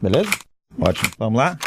Beleza? Ótimo. Vamos lá?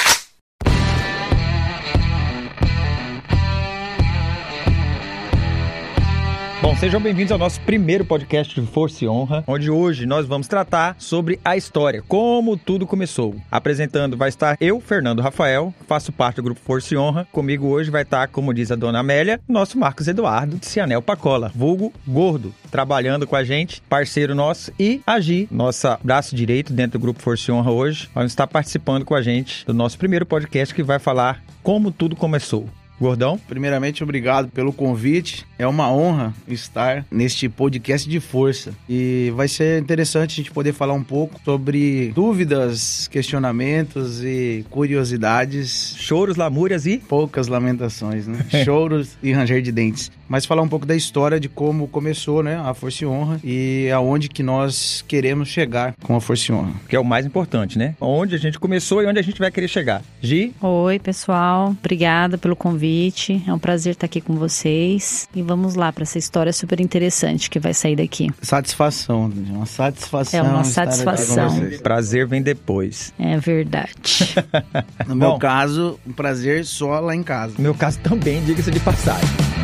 Bom, sejam bem-vindos ao nosso primeiro podcast de Força e Honra, onde hoje nós vamos tratar sobre a história, como tudo começou. Apresentando vai estar eu, Fernando Rafael, faço parte do grupo Força e Honra. Comigo hoje vai estar, como diz a dona Amélia, nosso Marcos Eduardo de Cianel Pacola, vulgo Gordo, trabalhando com a gente, parceiro nosso, e Agi, nossa braço direito dentro do grupo Força e Honra hoje, vai estar participando com a gente do nosso primeiro podcast que vai falar como tudo começou. Gordão? Primeiramente, obrigado pelo convite. É uma honra estar neste podcast de força. E vai ser interessante a gente poder falar um pouco sobre dúvidas, questionamentos e curiosidades. Choros, lamúrias e. Poucas lamentações, né? Choros e ranger de dentes. Mas falar um pouco da história de como começou, né? A Força e Honra e aonde que nós queremos chegar com a Força e Honra. Que é o mais importante, né? Onde a gente começou e onde a gente vai querer chegar. Gi? Oi, pessoal. Obrigada pelo convite convite. É um prazer estar aqui com vocês. E vamos lá para essa história super interessante que vai sair daqui. Satisfação, uma satisfação. É uma satisfação. Prazer vem depois. É verdade. no meu Bom, caso, um prazer só lá em casa. No meu caso também, diga-se de passagem.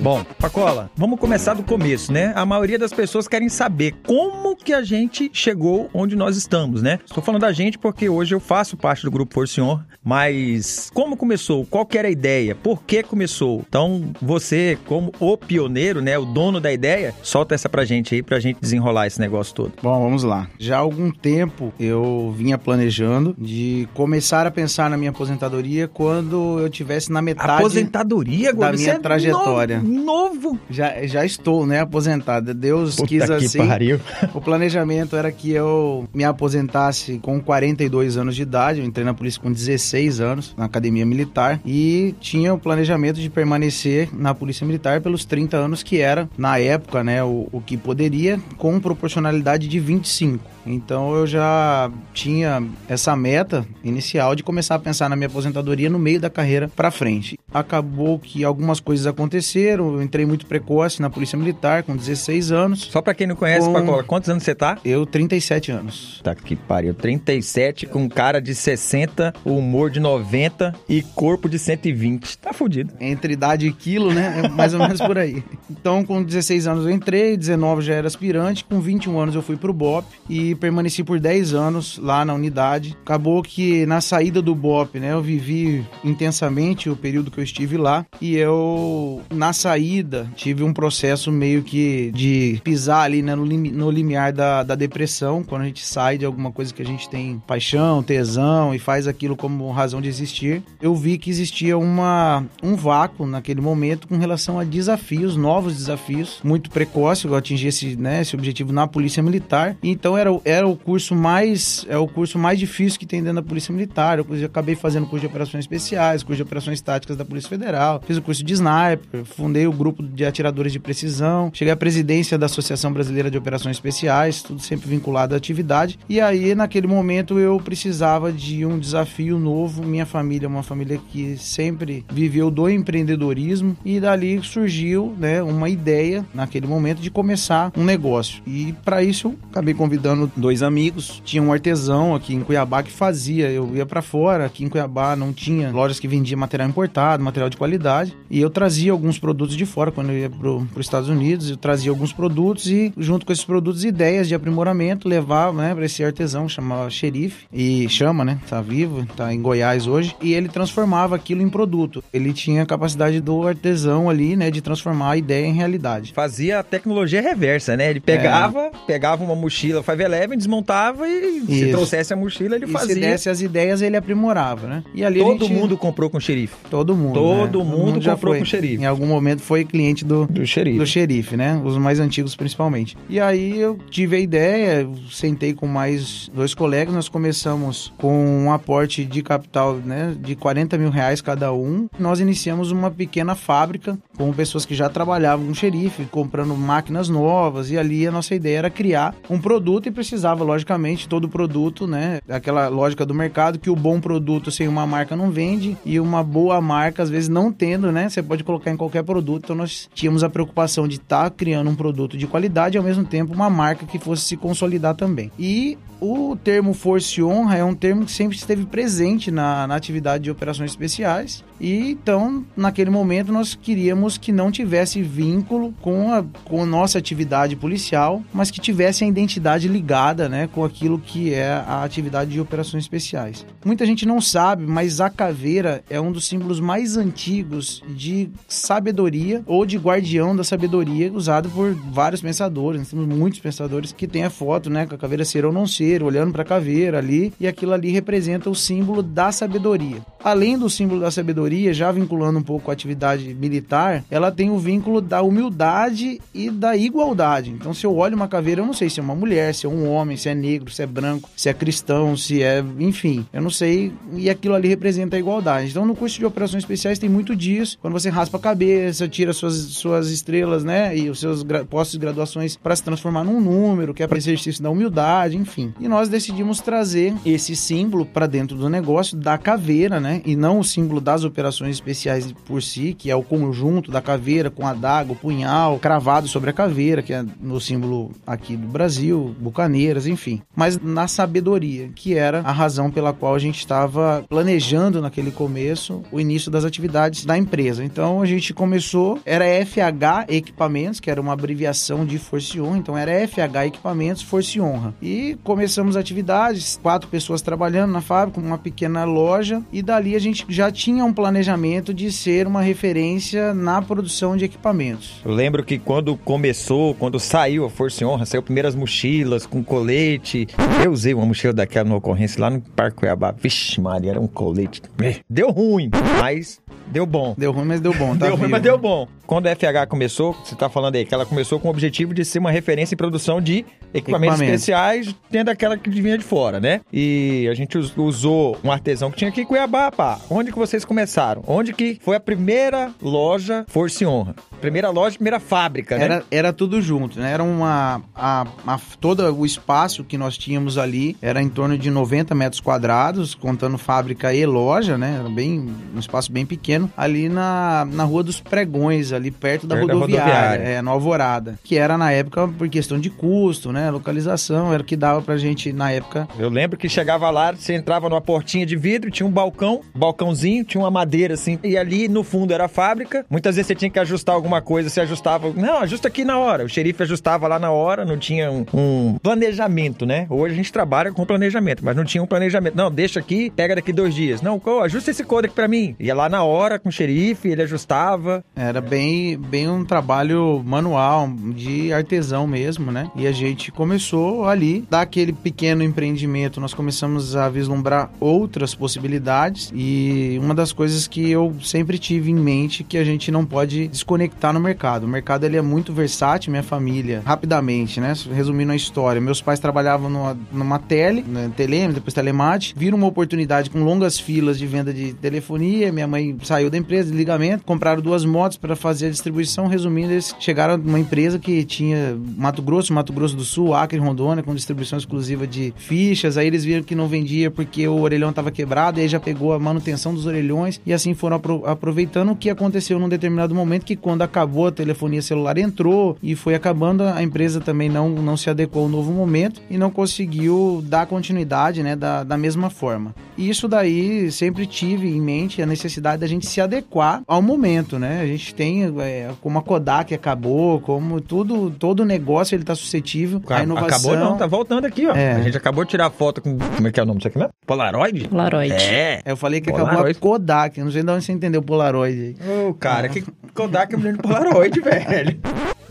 Bom, Pacola, vamos começar do começo, né? A maioria das pessoas querem saber como que a gente chegou onde nós estamos, né? Estou falando da gente porque hoje eu faço parte do Grupo Por Senhor, mas como começou? Qual que era a ideia? Por que começou? Então, você, como o pioneiro, né, o dono da ideia, solta essa pra gente aí, pra gente desenrolar esse negócio todo. Bom, vamos lá. Já há algum tempo eu vinha planejando de começar a pensar na minha aposentadoria quando eu tivesse na metade aposentadoria, da minha é trajetória. Novo novo. Já, já estou, né, aposentado. Deus Puta quis que assim. Pariu. O planejamento era que eu me aposentasse com 42 anos de idade. Eu entrei na polícia com 16 anos, na academia militar. E tinha o planejamento de permanecer na polícia militar pelos 30 anos, que era, na época, né, o, o que poderia, com proporcionalidade de 25. Então eu já tinha essa meta inicial de começar a pensar na minha aposentadoria no meio da carreira para frente. Acabou que algumas coisas aconteceram, eu entrei muito precoce na Polícia Militar com 16 anos. Só para quem não conhece, com... Pacola, quantos anos você tá? Eu 37 anos. Tá que pariu, 37 com cara de 60, humor de 90 e corpo de 120. Tá fudido. Entre idade e quilo, né? É mais ou menos por aí. Então, com 16 anos eu entrei, 19 já era aspirante, com 21 anos eu fui pro BOP e permaneci por 10 anos lá na unidade. Acabou que na saída do BOP, né, eu vivi intensamente o período que eu estive lá e eu na saída tive um processo meio que de pisar ali né, no, lim, no limiar da, da depressão, quando a gente sai de alguma coisa que a gente tem paixão, tesão e faz aquilo como razão de existir. Eu vi que existia uma, um vácuo naquele momento com relação a desafios, novos desafios, muito precoce, eu atingi esse, né, esse objetivo na polícia militar. Então era era o curso mais é o curso mais difícil que tem dentro da Polícia Militar. Eu, acabei fazendo curso de operações especiais, curso de operações táticas da Polícia Federal, fiz o curso de sniper, fundei o grupo de atiradores de precisão, cheguei à presidência da Associação Brasileira de Operações Especiais, tudo sempre vinculado à atividade. E aí, naquele momento, eu precisava de um desafio novo. Minha família é uma família que sempre viveu do empreendedorismo e dali surgiu, né, uma ideia naquele momento de começar um negócio. E para isso eu acabei convidando dois amigos. Tinha um artesão aqui em Cuiabá que fazia. Eu ia para fora. Aqui em Cuiabá não tinha lojas que vendiam material importado, material de qualidade. E eu trazia alguns produtos de fora quando eu ia para os Estados Unidos. Eu trazia alguns produtos e, junto com esses produtos, ideias de aprimoramento, levava né, para esse artesão que chamava Xerife. E chama, né? Tá vivo, tá em Goiás hoje. E ele transformava aquilo em produto. Ele tinha a capacidade do artesão ali, né? De transformar a ideia em realidade. Fazia a tecnologia reversa, né? Ele pegava, é. pegava uma mochila Five Eleven, desmontava e Isso. se trouxesse a mochila, ele e fazia. se desse as ideias, ele aprimorava, né? E ali Todo gente... mundo comprou com xerife. Todo mundo. Todo né? mundo, mundo já comprou foi. com xerife. Em algum momento foi cliente do, do xerife. Do xerife, né? Os mais antigos principalmente. E aí eu tive a ideia, sentei com mais dois colegas, nós começamos com um aporte de capital, né? De 40 mil reais cada um. Nós iniciamos uma pequena fábrica com pessoas que já trabalhavam com xerife, comprando máquinas novas. E ali a nossa ideia era criar um produto e precisava, logicamente, todo produto, né? Aquela lógica do mercado que o bom produto sem uma marca não vende e uma boa marca, às vezes, não tendo, né? Você pode colocar em qualquer produto, então nós tínhamos a preocupação de estar tá criando um produto de qualidade e ao mesmo tempo uma marca que fosse se consolidar também. E o termo força e honra é um termo que sempre esteve presente na, na atividade de operações especiais. E então, naquele momento, nós queríamos que não tivesse vínculo com a, com a nossa atividade policial, mas que tivesse a identidade ligada né, com aquilo que é a atividade de operações especiais. Muita gente não sabe, mas a caveira é um dos símbolos mais antigos de sabedoria ou de guardião da sabedoria usado por vários pensadores. Nós temos muitos pensadores que têm a foto né, com a caveira ser ou não ser caveira, olhando para a caveira ali, e aquilo ali representa o símbolo da sabedoria. Além do símbolo da sabedoria, já vinculando um pouco a atividade militar, ela tem o vínculo da humildade e da igualdade. Então, se eu olho uma caveira, eu não sei se é uma mulher, se é um homem, se é negro, se é branco, se é cristão, se é. Enfim, eu não sei. E aquilo ali representa a igualdade. Então, no curso de operações especiais tem muito disso. Quando você raspa a cabeça, tira suas, suas estrelas, né? E os seus postos de graduações para se transformar num número, que é para exercício da humildade, enfim. E nós decidimos trazer esse símbolo para dentro do negócio da caveira, né? E não o símbolo das operações especiais por si, que é o conjunto da caveira com a daga, o punhal cravado sobre a caveira, que é no símbolo aqui do Brasil, bucaneiras, enfim. Mas na sabedoria, que era a razão pela qual a gente estava planejando naquele começo o início das atividades da empresa. Então a gente começou, era FH Equipamentos, que era uma abreviação de Força e Honra, então era FH Equipamentos Força e Honra. E começamos atividades, quatro pessoas trabalhando na fábrica, uma pequena loja, e dali a gente já tinha um planejamento de ser uma referência na produção de equipamentos. Eu lembro que quando começou, quando saiu a Força e Honra, saiu primeiras mochilas com colete. Eu usei uma mochila daquela na ocorrência lá no Parque Cuiabá. Vixe, Maria, era um colete. Deu ruim, mas Deu bom. Deu ruim, mas deu bom. Tá deu ruim, mas deu bom. Quando a FH começou, você está falando aí que ela começou com o objetivo de ser uma referência em produção de equipamentos, equipamentos. especiais, tendo aquela que vinha de fora, né? E a gente usou um artesão que tinha aqui em Cuiabá, pá. Onde que vocês começaram? Onde que foi a primeira loja Força e Honra? Primeira loja, primeira fábrica, né? Era, era tudo junto, né? Era uma... A, a, todo o espaço que nós tínhamos ali era em torno de 90 metros quadrados, contando fábrica e loja, né? Era bem... um espaço bem pequeno, ali na, na Rua dos Pregões, ali perto da, perto rodoviária, da rodoviária, é, no Alvorada. Que era, na época, por questão de custo, né? Localização, era o que dava pra gente, na época... Eu lembro que chegava lá, você entrava numa portinha de vidro, tinha um balcão, balcãozinho, tinha uma madeira, assim, e ali no fundo era a fábrica. Muitas vezes você tinha que ajustar alguma coisa, se ajustava. Não, ajusta aqui na hora. O xerife ajustava lá na hora, não tinha um, um, planejamento, né? Hoje a gente trabalha com planejamento, mas não tinha um planejamento. Não, deixa aqui, pega daqui dois dias. Não, oh, ajusta esse código para mim. Ia lá na hora com o xerife, ele ajustava. Era bem, bem um trabalho manual, de artesão mesmo, né? E a gente começou ali, daquele pequeno empreendimento, nós começamos a vislumbrar outras possibilidades e uma das coisas que eu sempre tive em mente que a gente não pode desconectar no mercado. O mercado ele é muito versátil, minha família, rapidamente, né? Resumindo a história, meus pais trabalhavam numa, numa tele, né? Teleme, depois telemate, viram uma oportunidade com longas filas de venda de telefonia, minha mãe saiu da empresa de ligamento, compraram duas motos para fazer a distribuição, resumindo, eles chegaram numa empresa que tinha Mato Grosso, Mato Grosso do Sul, Acre, Rondônia, com distribuição exclusiva de fichas, aí eles viram que não vendia porque o orelhão estava quebrado, e aí já pegou a manutenção dos orelhões, e assim foram apro aproveitando o que aconteceu num determinado momento, que quando acabou a telefonia celular, entrou e foi acabando. A empresa também não, não se adequou ao novo momento e não conseguiu dar continuidade né, da, da mesma forma. E isso daí sempre tive em mente a necessidade da gente se adequar ao momento, né? A gente tem é, como a Kodak acabou, como tudo, todo negócio ele está suscetível à inovação. Acabou não, tá voltando aqui, ó. É. A gente acabou de tirar foto com, como é que é o nome disso aqui mesmo? Polaroid? Polaroid. É. Eu falei que Polaroid. acabou a Kodak, não sei de onde você entendeu Polaroid aí. Ô, cara, que Kodak é mulher Polaroid, velho.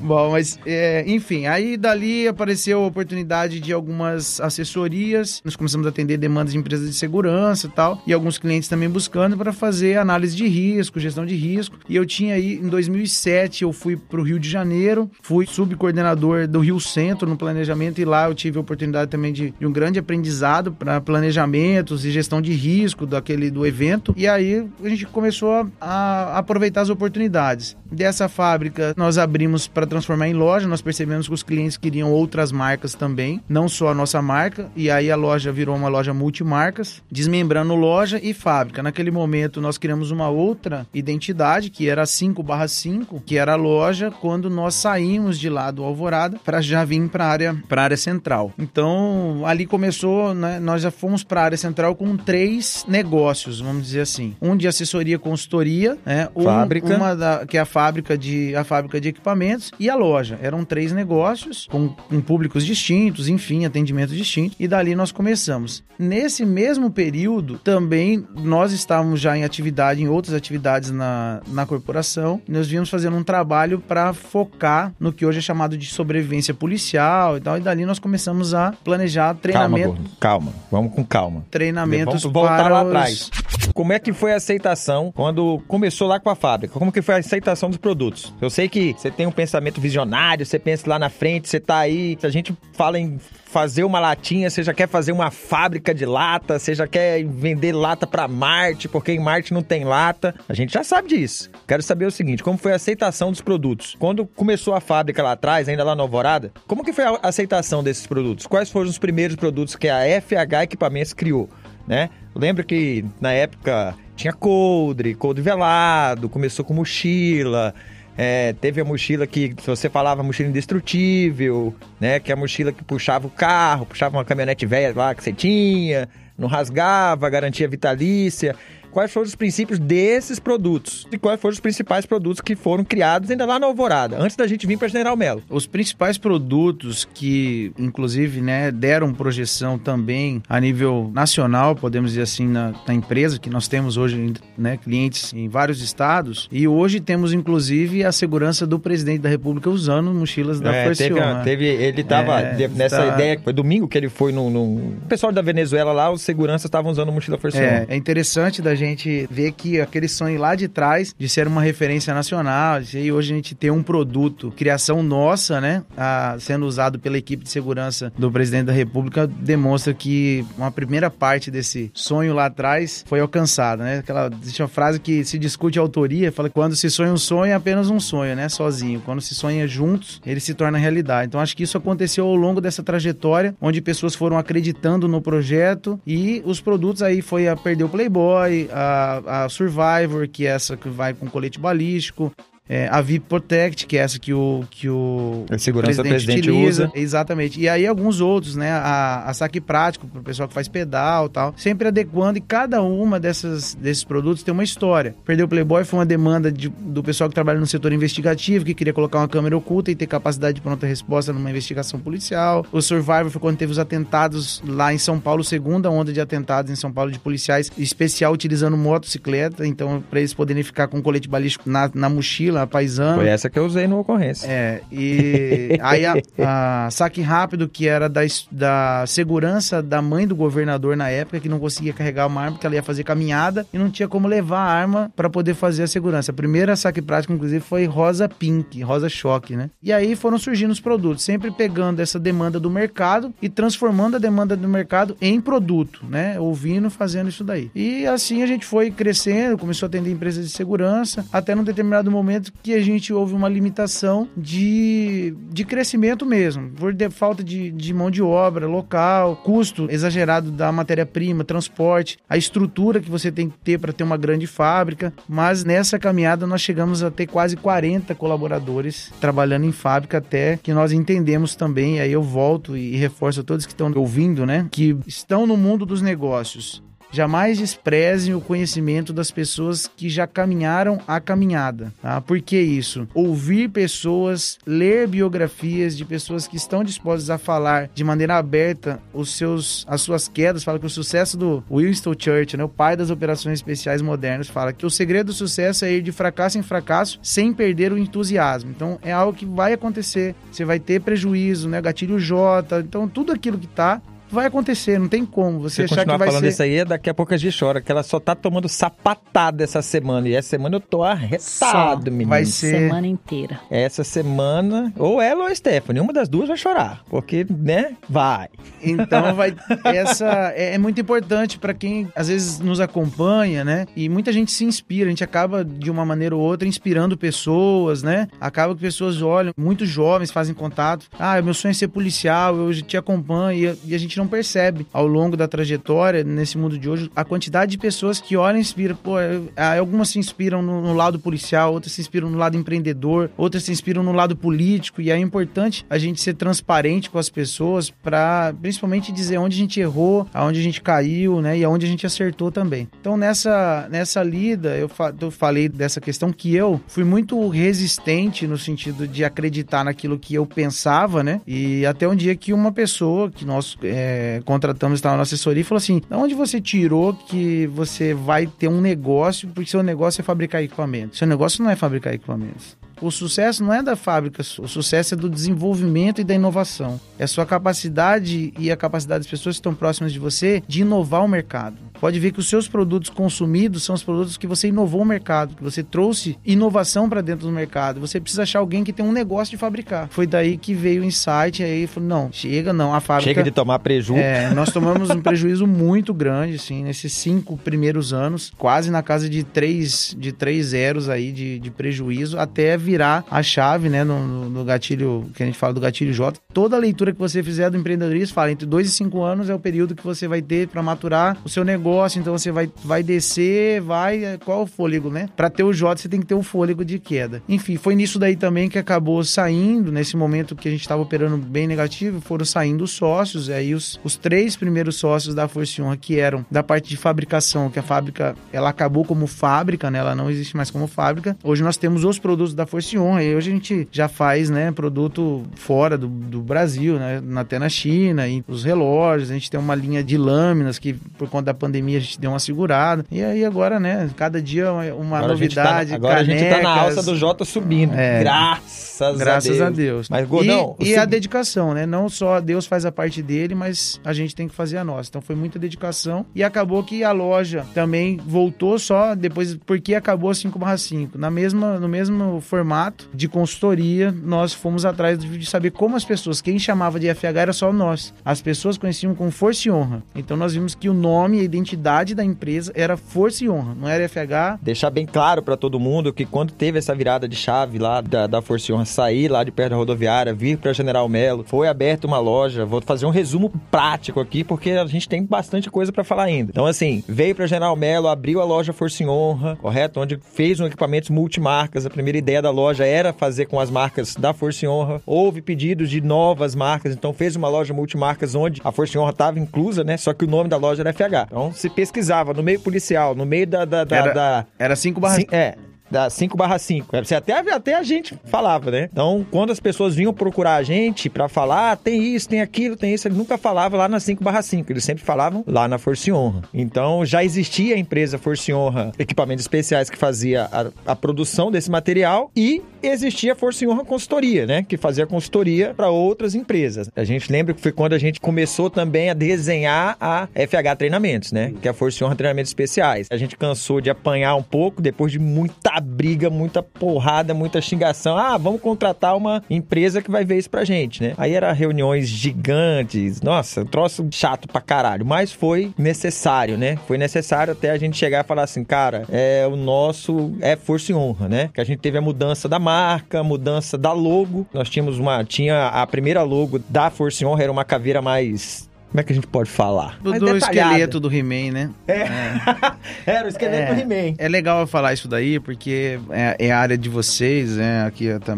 Bom, mas é, enfim, aí dali apareceu a oportunidade de algumas assessorias. Nós começamos a atender demandas de empresas de segurança e tal, e alguns clientes também buscando para fazer análise de risco, gestão de risco. E eu tinha aí em 2007 eu fui para o Rio de Janeiro, fui subcoordenador do Rio Centro no planejamento e lá eu tive a oportunidade também de, de um grande aprendizado para planejamentos e gestão de risco daquele do evento. E aí a gente começou a, a aproveitar as oportunidades. Dessa fábrica nós abrimos para transformar em loja. Nós percebemos que os clientes queriam outras marcas também, não só a nossa marca. E aí a loja virou uma loja multimarcas, desmembrando loja e fábrica. Naquele momento nós criamos uma outra identidade, que era 5/5, que era a loja quando nós saímos de lá do Alvorada para já vir para a área, pra área central. Então ali começou, né, nós já fomos para a área central com três negócios, vamos dizer assim. Um de assessoria e consultoria, né, um, Fábrica. uma da, que é a fábrica de a fábrica de equipamentos e a loja. Eram três negócios com, com públicos distintos, enfim, atendimentos distintos. E dali nós começamos. Nesse mesmo período, também nós estávamos já em atividade, em outras atividades na, na corporação. Nós vimos fazendo um trabalho para focar no que hoje é chamado de sobrevivência policial e tal. E dali nós começamos a planejar Calma, treinamento. gordo. Calma. Vamos com calma. treinamentos Vamos voltar para lá os- atrás. Como é que foi a aceitação quando começou lá com a fábrica? Como que foi a aceitação dos produtos? Eu sei que você tem um pensamento visionário, você pensa lá na frente, você tá aí. A gente fala em fazer uma latinha, você já quer fazer uma fábrica de lata, você já quer vender lata para Marte, porque em Marte não tem lata. A gente já sabe disso. Quero saber o seguinte, como foi a aceitação dos produtos? Quando começou a fábrica lá atrás, ainda lá na Alvorada, como que foi a aceitação desses produtos? Quais foram os primeiros produtos que a FH Equipamentos criou? né? Lembro que na época tinha coldre, coldre velado, começou com mochila. É, teve a mochila que, se você falava mochila indestrutível, né? Que é a mochila que puxava o carro, puxava uma caminhonete velha lá que você tinha, não rasgava, garantia vitalícia. Quais foram os princípios desses produtos? E quais foram os principais produtos que foram criados ainda lá na Alvorada, antes da gente vir para General Melo? Os principais produtos que, inclusive, né, deram projeção também a nível nacional, podemos dizer assim, na, na empresa, que nós temos hoje né, clientes em vários estados, e hoje temos, inclusive, a segurança do presidente da República usando mochilas da É, Force teve, né? teve- ele tava É, nessa tá- ideia, foi domingo que ele foi no, no- O pessoal da Venezuela lá, os seguranças estavam usando mochila Force É, é interessante da gente ver que aquele sonho lá de trás de ser uma referência nacional, e hoje a gente ter um produto, criação nossa, né, a- sendo usado pela equipe de segurança do presidente da República, demonstra que uma primeira parte desse sonho lá atrás foi alcançada, né? Aquela existe uma frase que se discute a autoria, fala que quando se sonha um sonho é apenas um sonho, né, sozinho. Quando se sonha juntos, ele se torna realidade. Então acho que isso aconteceu ao longo dessa trajetória, onde pessoas foram acreditando no projeto e os produtos aí foi a Perder o Playboy, a, a Survivor, que é essa que vai com colete balístico, é, a VIP Protect, que é essa que o, que o A segurança do presidente usa. Exatamente. E aí alguns outros, né? A, a saque prático para o pessoal que faz pedal e tal. Sempre adequando e cada uma dessas, desses produtos tem uma história. Perder o Playboy foi uma demanda de- do pessoal que trabalha no setor investigativo, que queria colocar uma câmera oculta e ter capacidade de pronta resposta numa investigação policial. O Survivor foi quando teve os atentados lá em São Paulo, segunda onda de atentados em São Paulo de policiais, especial utilizando motocicleta. Então, para eles poderem ficar com colete balístico na, na mochila, a paisana. Foi essa que eu usei no ocorrência. É, e aí a, a saque rápido, que era da, da segurança da mãe do governador na época, que não conseguia carregar uma arma porque ela ia fazer caminhada e não tinha como levar a arma para poder fazer a segurança. A primeira saque prático, inclusive, foi rosa pink, rosa choque, né? E aí foram surgindo os produtos, sempre pegando essa demanda do mercado e transformando a demanda do mercado em produto, né? Ouvindo, fazendo isso daí. E assim a gente foi crescendo, começou a atender empresas de segurança, até num determinado momento que a gente houve uma limitação de, de crescimento mesmo, por falta de, de mão de obra local, custo exagerado da matéria-prima, transporte, a estrutura que você tem que ter para ter uma grande fábrica. Mas nessa caminhada nós chegamos a ter quase 40 colaboradores trabalhando em fábrica até que nós entendemos também, aí eu volto e reforço a todos que estão ouvindo, né, que estão no mundo dos negócios. Jamais desprezem o conhecimento das pessoas que já caminharam a caminhada. Tá? Por que isso? Ouvir pessoas, ler biografias de pessoas que estão dispostas a falar de maneira aberta os seus, as suas quedas. Fala que o sucesso do Winston Churchill, né, o pai das operações especiais modernas, fala que o segredo do sucesso é ir de fracasso em fracasso sem perder o entusiasmo. Então é algo que vai acontecer. Você vai ter prejuízo, né? Gatilho J. Então tudo aquilo que tá vai acontecer, não tem como. Você Se achar continuar que vai falando ser... isso aí, daqui a pouco a gente chora, que ela só tá tomando sapatada essa semana. E essa semana eu tô arretado, menino. vai ser- Semana inteira. Essa semana, ou ela ou a Stephanie, uma das duas vai chorar. Porque, né, vai. Então vai essa é, é muito importante para quem às vezes nos acompanha, né? E muita gente se inspira, a gente acaba de uma maneira ou outra inspirando pessoas, né? Acaba que pessoas olham, muitos jovens fazem contato. Ah, meu sonho é ser policial, eu te acompanho e, e a gente não percebe ao longo da trajetória nesse mundo de hoje a quantidade de pessoas que olham e inspiram. Pô, ah, algumas se inspiram no, no lado policial, outras se inspiram no lado empreendedor, outras se inspiram no lado político e é importante a gente ser transparente com as pessoas para principalmente dizer onde a gente errou, aonde a gente caiu, né, e aonde a gente acertou também. Então nessa nessa lida eu, fa- eu falei dessa questão que eu fui muito resistente no sentido de acreditar naquilo que eu pensava, né, e até um dia que uma pessoa que nós é, contratamos estava na assessoria e falou assim, de onde você tirou que você vai ter um negócio porque seu negócio é fabricar equipamentos? Seu negócio não é fabricar equipamentos. O sucesso não é da fábrica, o sucesso é do desenvolvimento e da inovação. É a sua capacidade e a capacidade das pessoas que estão próximas de você de inovar o mercado. Pode ver que os seus produtos consumidos são os produtos que você inovou o mercado, que você trouxe inovação para dentro do mercado. Você precisa achar alguém que tem um negócio de fabricar. Foi daí que veio o insight, aí falou, não, chega não, a fábrica... Chega de tomar preju. É, nós tomamos um prejuízo muito grande, assim, nesses cinco primeiros anos, quase na casa de três, de três zeros aí de, de prejuízo, até virar a chave, né, no, no- no gatilho, que a gente fala do gatilho J. Toda leitura que você fizer do empreendedorismo fala, entre dois e cinco anos é o período que você vai ter para maturar o seu negócio, então você vai, vai descer, vai, é, qual o fôlego, né? Para ter o J, você tem que ter o fôlego de queda. Enfim, foi nisso daí também que acabou saindo, nesse momento que a gente estava operando bem negativo, foram saindo os sócios, aí os, os três primeiros sócios da Force Honra, que eram da parte de fabricação, que a fábrica, ela acabou como fábrica, né? Ela não existe mais como fábrica. Hoje nós temos os produtos da Force Honra, e hoje a gente já faz, né, produto fora do, do Brasil, né? Até na China, e os relógios, a gente tem uma linha de lâminas que por conta da pandemia a gente deu uma segurada. E aí agora, né, cada dia uma, uma Agora, a gente, tá, novidade, na- agora a gente tá na canecas. alça do Jota subindo. É. Graças, Graças a a Deus. Deus. Mas, Gordão, e, e a dedicação, né? Não só Deus faz a parte dele, mas a gente tem que fazer a nossa. Então foi muita dedicação. E acabou que a loja também voltou só depois, porque acabou a 5/5. Na mesma, no mesmo formato de consultoria, nós fomos atrás de saber como as pessoas, quem chamava de FH era só nós. As pessoas conheciam como Força e Honra. Então nós vimos que o nome e a identidade da empresa era Força e Honra, não era FH. Deixar bem claro pra todo mundo que quando teve essa virada de chave lá da, da Força e Honra, sair lá de perto da rodoviária, vir pra General Melo, foi aberta uma loja. Vou fazer um resumo prático aqui, porque a gente tem bastante coisa pra falar ainda. Então, assim, veio pra General Melo, abriu a loja Força e Honra, correto? Onde fez um equipamentos multimarcas. A primeira ideia da loja era fazer com as marcas da Força e Honra. Houve pedidos de novas marcas, então fez uma loja multimarcas onde a Força e Honra estava inclusa, né? Só que o nome da loja era FH. Então, se pesquisava no meio policial, no meio da- da- da- Era- da Era 5 barra Sim, é. Da 5 barra 5. Você até, até a gente falava, né? Então, quando as pessoas vinham procurar a gente pra falar, ah, tem isso, tem aquilo, tem isso, eles nunca falavam lá na 5 barra 5. Eles sempre falavam lá na Força e Honra. Então, já existia a empresa Força e Honra Equipamentos Especiais que fazia a, a produção desse material e existia a Força e Honra Consultoria, né? Que fazia consultoria para outras empresas. A gente lembra que foi quando a gente começou também a desenhar a FH Treinamentos, né? Que é a Força e Honra Treinamentos Especiais. A gente cansou de apanhar um pouco depois de muita briga, muita porrada, muita xingação. Ah, vamos contratar uma empresa que vai ver isso pra gente, né? Aí era reuniões gigantes. Nossa, um troço chato pra caralho. Mas foi necessário, né? Foi necessário até a gente chegar e falar assim, cara, é o nosso é força e honra, né? Que a gente teve a mudança da marca, a mudança da logo. Nós tínhamos uma tinha a primeira logo da Força e Honra era uma caveira mais como é que a gente pode falar? do, do esqueleto do He-Man, né? Era o esqueleto É. do He-Man. É legal eu falar isso daí, porque é, é a área de vocês, né? Aqui é da,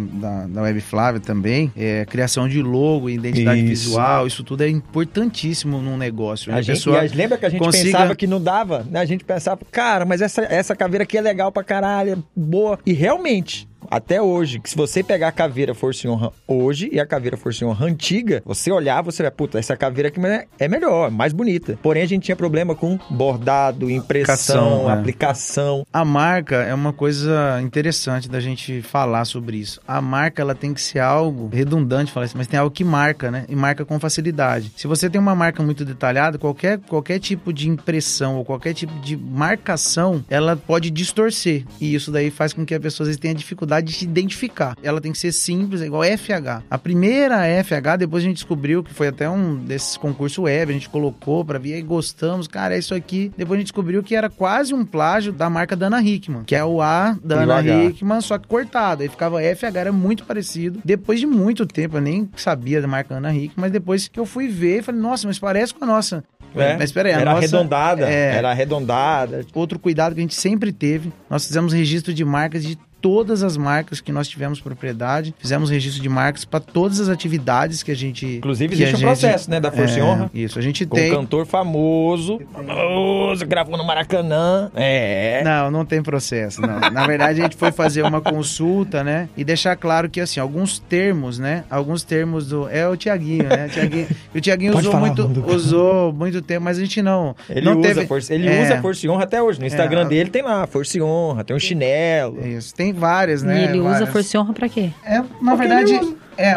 da Web Flávia também. É criação de logo, identidade Isso. visual, isso tudo é importantíssimo num negócio. A gente, e a- lembra que a gente consiga- pensava que não dava? né? A gente pensava, cara, mas essa, essa caveira aqui é legal pra caralho, é boa. E realmente, até hoje, que se você pegar a caveira Força e Honra hoje e a caveira Força e Honra antiga, você olhar, você vai, puta, essa caveira aqui é melhor, mais bonita. Porém, a gente tinha problema com bordado, impressão, é. aplicação. A marca é uma coisa interessante da gente falar sobre isso. A marca, ela tem que ser algo redundante, falar assim, mas tem algo que marca, né? E marca com facilidade. Se você tem uma marca muito detalhada, qualquer, qualquer tipo de impressão ou qualquer tipo de marcação, ela pode distorcer. E isso daí faz com que a pessoa às vezes tenha dificuldade de se identificar. Ela tem que ser simples, é igual FH. A primeira FH, depois a gente descobriu que foi até um desses concursos web, a gente colocou para ver e gostamos, cara, é isso aqui. Depois a gente descobriu que era quase um plágio da marca Dana Hickman, que é o A da Ana Hickman, só que cortado. Aí ficava FH, era muito parecido. Depois de muito tempo, eu nem sabia da marca Ana Hickman, mas depois que eu fui ver, falei, nossa, mas parece com a nossa. É, mas peraí, a era nossa, arredondada, é, era arredondada. Outro cuidado que a gente sempre teve, nós fizemos registro de marcas de todas as marcas que nós tivemos propriedade, fizemos registro de marcas para todas as atividades que a gente. Inclusive, existe um gente, processo, né? Da Força é, Honra. Isso, a gente Com tem. um cantor famoso, famoso, gravou no Maracanã. É. Não, não tem processo, não. Na verdade, a gente foi fazer uma consulta, né? E deixar claro que, assim, alguns termos, né? Alguns termos do. É o Tiaguinho, né? O Tiaguinho, o Tiaguinho usou falar, muito, usou muito tempo, mas a gente não. Ele, não usa, teve... força, ele é, usa Força e Honra até hoje. No Instagram É. dele tem lá, Força e Honra, tem um chinelo. Isso, tem várias, né? e ele usa várias. força e honra pra quê? É, na Porque verdade, ele usa. É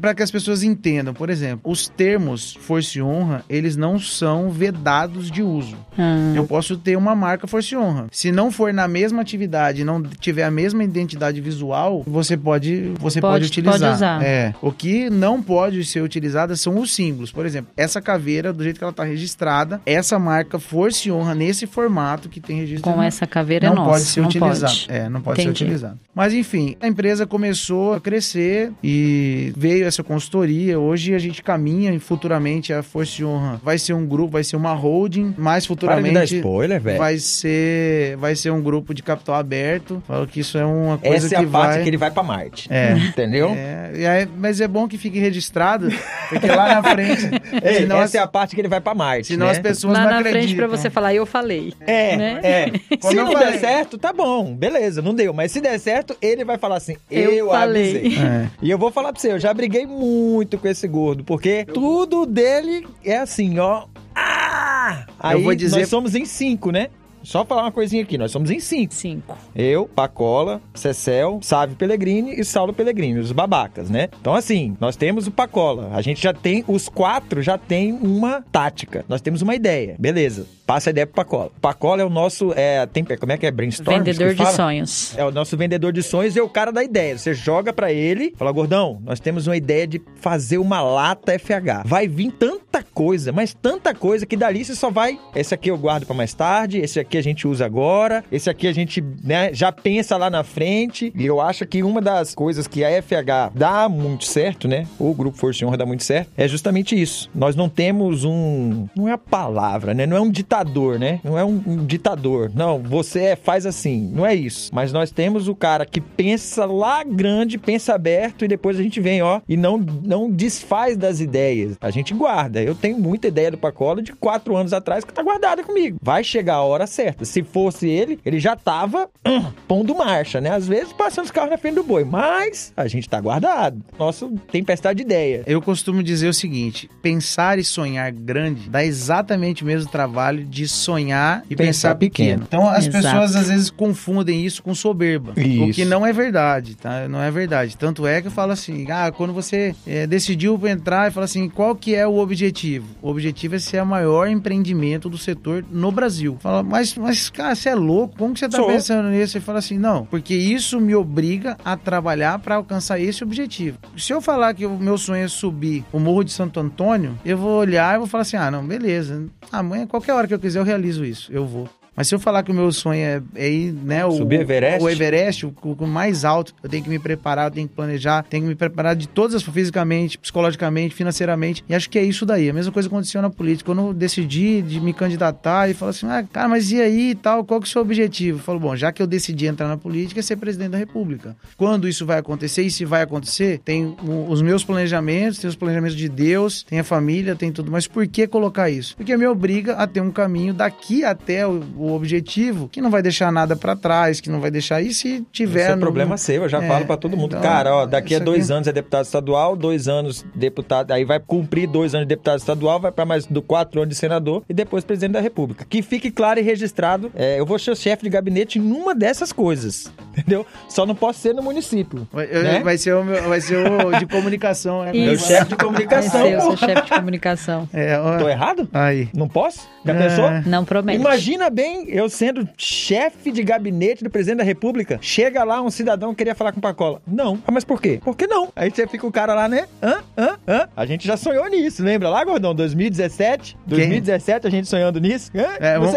para que as pessoas entendam. Por exemplo, os termos força e honra, eles não são vedados de uso. Ah, Eu posso ter uma marca força e honra. Se não for na mesma atividade, não tiver a mesma identidade visual, você pode, você pode, Pode- utilizar. pode usar. É. O que não pode ser utilizado são os símbolos. Por exemplo, essa caveira, do jeito que ela está registrada, essa marca força e honra nesse formato que tem registro com essa caveira não é nossa. pode ser não utilizado. pode. É, não pode Entendi. ser utilizado. Mas enfim, a empresa começou a crescer e veio essa consultoria. Hoje a gente caminha e futuramente a Força e Honra vai ser um grupo, vai ser uma holding, mais Para de dar futuramente spoiler, velho. vai ser vai ser um grupo de capital aberto. Falo que isso é uma coisa Essa é que a parte vai que ele vai pra Marte. É. Entendeu? É, e aí- mas é bom que fique registrado, porque lá na frente, Ei, senão, essa as, é a parte que ele vai pra Marte. senão né? as pessoas Lá não na frente acreditam. pra você falar, eu falei. É, né? é. Se eu não falei. der certo, tá bom, beleza, não deu. Mas se der certo, ele vai falar assim: eu, Eu falei. avisei. É. E eu vou falar pra você, eu já briguei muito com esse gordo, porque tudo dele é assim, ó. Ah! Aí vou dizer- nós somos em cinco, né? Só falar uma coisinha aqui, nós somos em cinco. Cinco. Eu, Pacola, Cecel, Sávio Pellegrini e Saulo Pellegrini, os babacas, né? Então, assim, nós temos o Pacola. A gente já tem, os quatro já tem uma tática. Nós temos uma ideia. Beleza. Passa a ideia pro Pacola. Pacola é o nosso, é, tem, como é que é? Brainstorm? Vendedor de sonhos. É o nosso vendedor de sonhos e é o cara da ideia. Você joga pra ele, fala, gordão, nós temos uma ideia de fazer uma lata FH. Vai vir tanta coisa, mas tanta coisa que dali você só vai. Esse aqui eu guardo pra mais tarde, esse aqui a gente usa agora, esse aqui a gente né, já pensa lá na frente. E eu acho que uma das coisas que a FH dá muito certo, né? O Grupo Força e Honra dá muito certo, é justamente isso. Nós não temos um. Não é a palavra, né? Não é um ditador, né? Não é um, um ditador. Não, você é, faz assim. Não é isso. Mas nós temos o cara que pensa lá grande, pensa aberto e depois a gente vem, ó, e não, não desfaz das ideias. A gente guarda. Eu tenho muita ideia do Pacola de quatro anos atrás que tá guardada comigo. Vai chegar a hora certa. Se fosse ele, ele já tava hum, pondo marcha, né? Às vezes passando os carros na frente do boi, mas a gente tá guardado. Nosso tempestade de ideia. Eu costumo dizer o seguinte: pensar e sonhar grande dá exatamente o mesmo trabalho de sonhar e Pensar pensar, pequeno. pequeno. Então as Exato. pessoas às vezes confundem isso com soberba. O Isso. que não é verdade, tá? Não é verdade. Tanto é que eu falo assim: ah, quando você eh, decidiu entrar e fala assim, qual que é o objetivo? O objetivo é ser o maior empreendimento do setor no Brasil. Fala, mas, mas cara, você é louco? Como que você tá Sou. pensando nisso? Você fala assim, não, porque isso me obriga a trabalhar para alcançar esse objetivo. Se eu falar que o meu sonho é subir o Morro de Santo Antônio, eu vou olhar e vou falar assim, ah, não, beleza. Amanhã, qualquer hora que eu quiser, eu realizo isso. Eu vou. Mas se eu falar que o meu sonho é, é ir, né, o, Subir Everest? o Everest, o, o mais alto, eu tenho que me preparar, eu tenho que planejar, tenho que me preparar de todas as fisicamente, psicologicamente, financeiramente. E acho que é isso daí. A mesma coisa aconteceu na política. Quando eu decidi de me candidatar e falar assim, ah, cara, mas e aí e tal, qual que é o seu objetivo? Eu falo, bom, já que eu decidi entrar na política, é ser presidente da república. Quando isso vai acontecer e se vai acontecer, tem os meus planejamentos, tem os planejamentos de Deus, tem a família, tem tudo. Mas por que colocar isso? Porque me obriga a ter um caminho daqui até o, o objetivo, que não vai deixar nada para trás, que não vai deixar. E se tiver. Isso é no, problema seu, eu já é, falo para todo mundo. Então, Cara, ó, daqui a dois aqui... anos é deputado estadual, dois anos deputado, aí vai cumprir dois anos de deputado estadual, vai para mais do quatro anos de senador e depois presidente da República. Que fique claro e registrado, é, eu vou ser chefe de gabinete numa dessas coisas, entendeu? Só não posso ser no município. Vai, né? vai ser o meu, vai ser o de comunicação, né? Meu chefe de comunicação. Vai ser o seu chefe de comunicação. É, ó... Tô errado? Aí. Não posso? Já é. pensou? Não promete. Imagina bem eu sendo chefe de gabinete do presidente da República. Chega lá um cidadão que queria falar com o Pacola. Não. Ah, mas por quê? Por que não? Aí você fica o cara lá, né? Hã? Hã? Hã? A gente já sonhou nisso, lembra lá, Gordão? 2017? 2017 a gente sonhando nisso? Hã? É, vamos,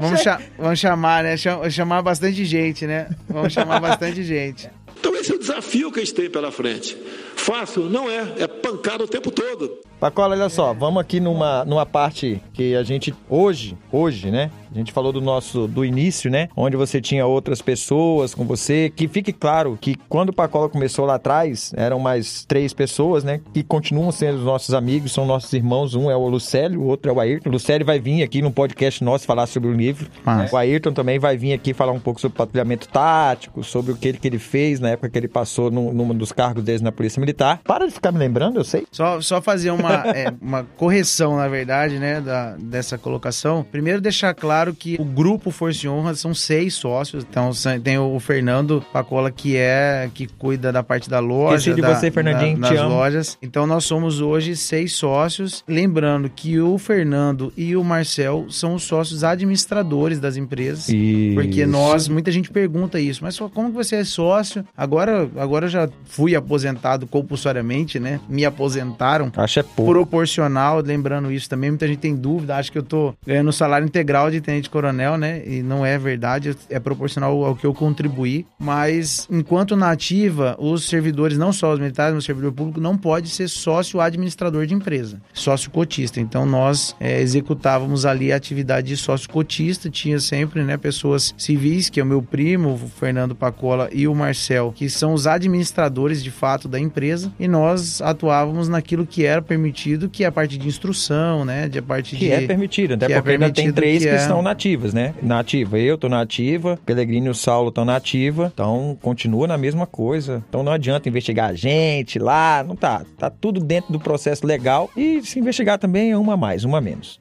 vamos, cha vamos, chamar, né? chamar bastante gente, né? Vamos chamar bastante gente. Então esse é o desafio que a gente tem pela frente. Fácil? Não é. É pancada o tempo todo. Pacola, olha só, vamos aqui numa, numa parte que a gente hoje, hoje, né? A gente falou do nosso do início, né? Onde você tinha outras pessoas com você. Que fique claro que quando o Pacola começou lá atrás, eram mais três pessoas, né? Que continuam sendo os nossos amigos, são nossos irmãos. Um é o Lucélio, o outro é o Ayrton. O Lucélio vai vir aqui no podcast nosso falar sobre o livro. Né? O Ayrton também vai vir aqui falar um pouco sobre patrulhamento tático, sobre o que ele, que ele fez na época que ele passou num, num dos cargos dele na Polícia Militar. Para de ficar me lembrando, eu sei. Só, só fazer uma uma, é, uma correção, na verdade, né, da, dessa colocação. Primeiro, deixar claro que o grupo Força e Honra são seis sócios. Então, tem o Fernando Pacola, que é que cuida da parte da loja. Esqueci de da, você, Fernandinho, da, nas lojas. Então, nós somos hoje seis sócios. Lembrando que o Fernando e o Marcel são os sócios administradores das empresas. Isso. Porque nós, muita gente pergunta isso, mas como que você é sócio? Agora, agora eu já fui aposentado compulsoriamente, né? Me aposentaram. Acho é pouco. proporcional, lembrando isso também, muita gente tem dúvida, acha que eu tô ganhando salário integral de tenente coronel, né? E não é verdade, é proporcional ao que eu contribuí, mas enquanto na ativa, os servidores, não só os militares, mas o servidor público não pode ser sócio administrador de empresa, sócio cotista. Então nós é, executávamos ali a atividade de sócio cotista, tinha sempre, né, pessoas civis, que é o meu primo, o Fernando Pacola e o Marcel, que são os administradores de fato da empresa, e nós atuávamos naquilo que era permitido permitido, que é a parte de instrução, né? De a parte que de, é permitido, até porque é ainda tem três que, que é... estão nativas, né? Nativa, eu tô nativa, Pelegrino e o Saulo estão nativa, então continua na mesma coisa. Então não adianta investigar a gente lá, não tá. Tá tudo dentro do processo legal e se investigar também é uma a mais, uma a menos.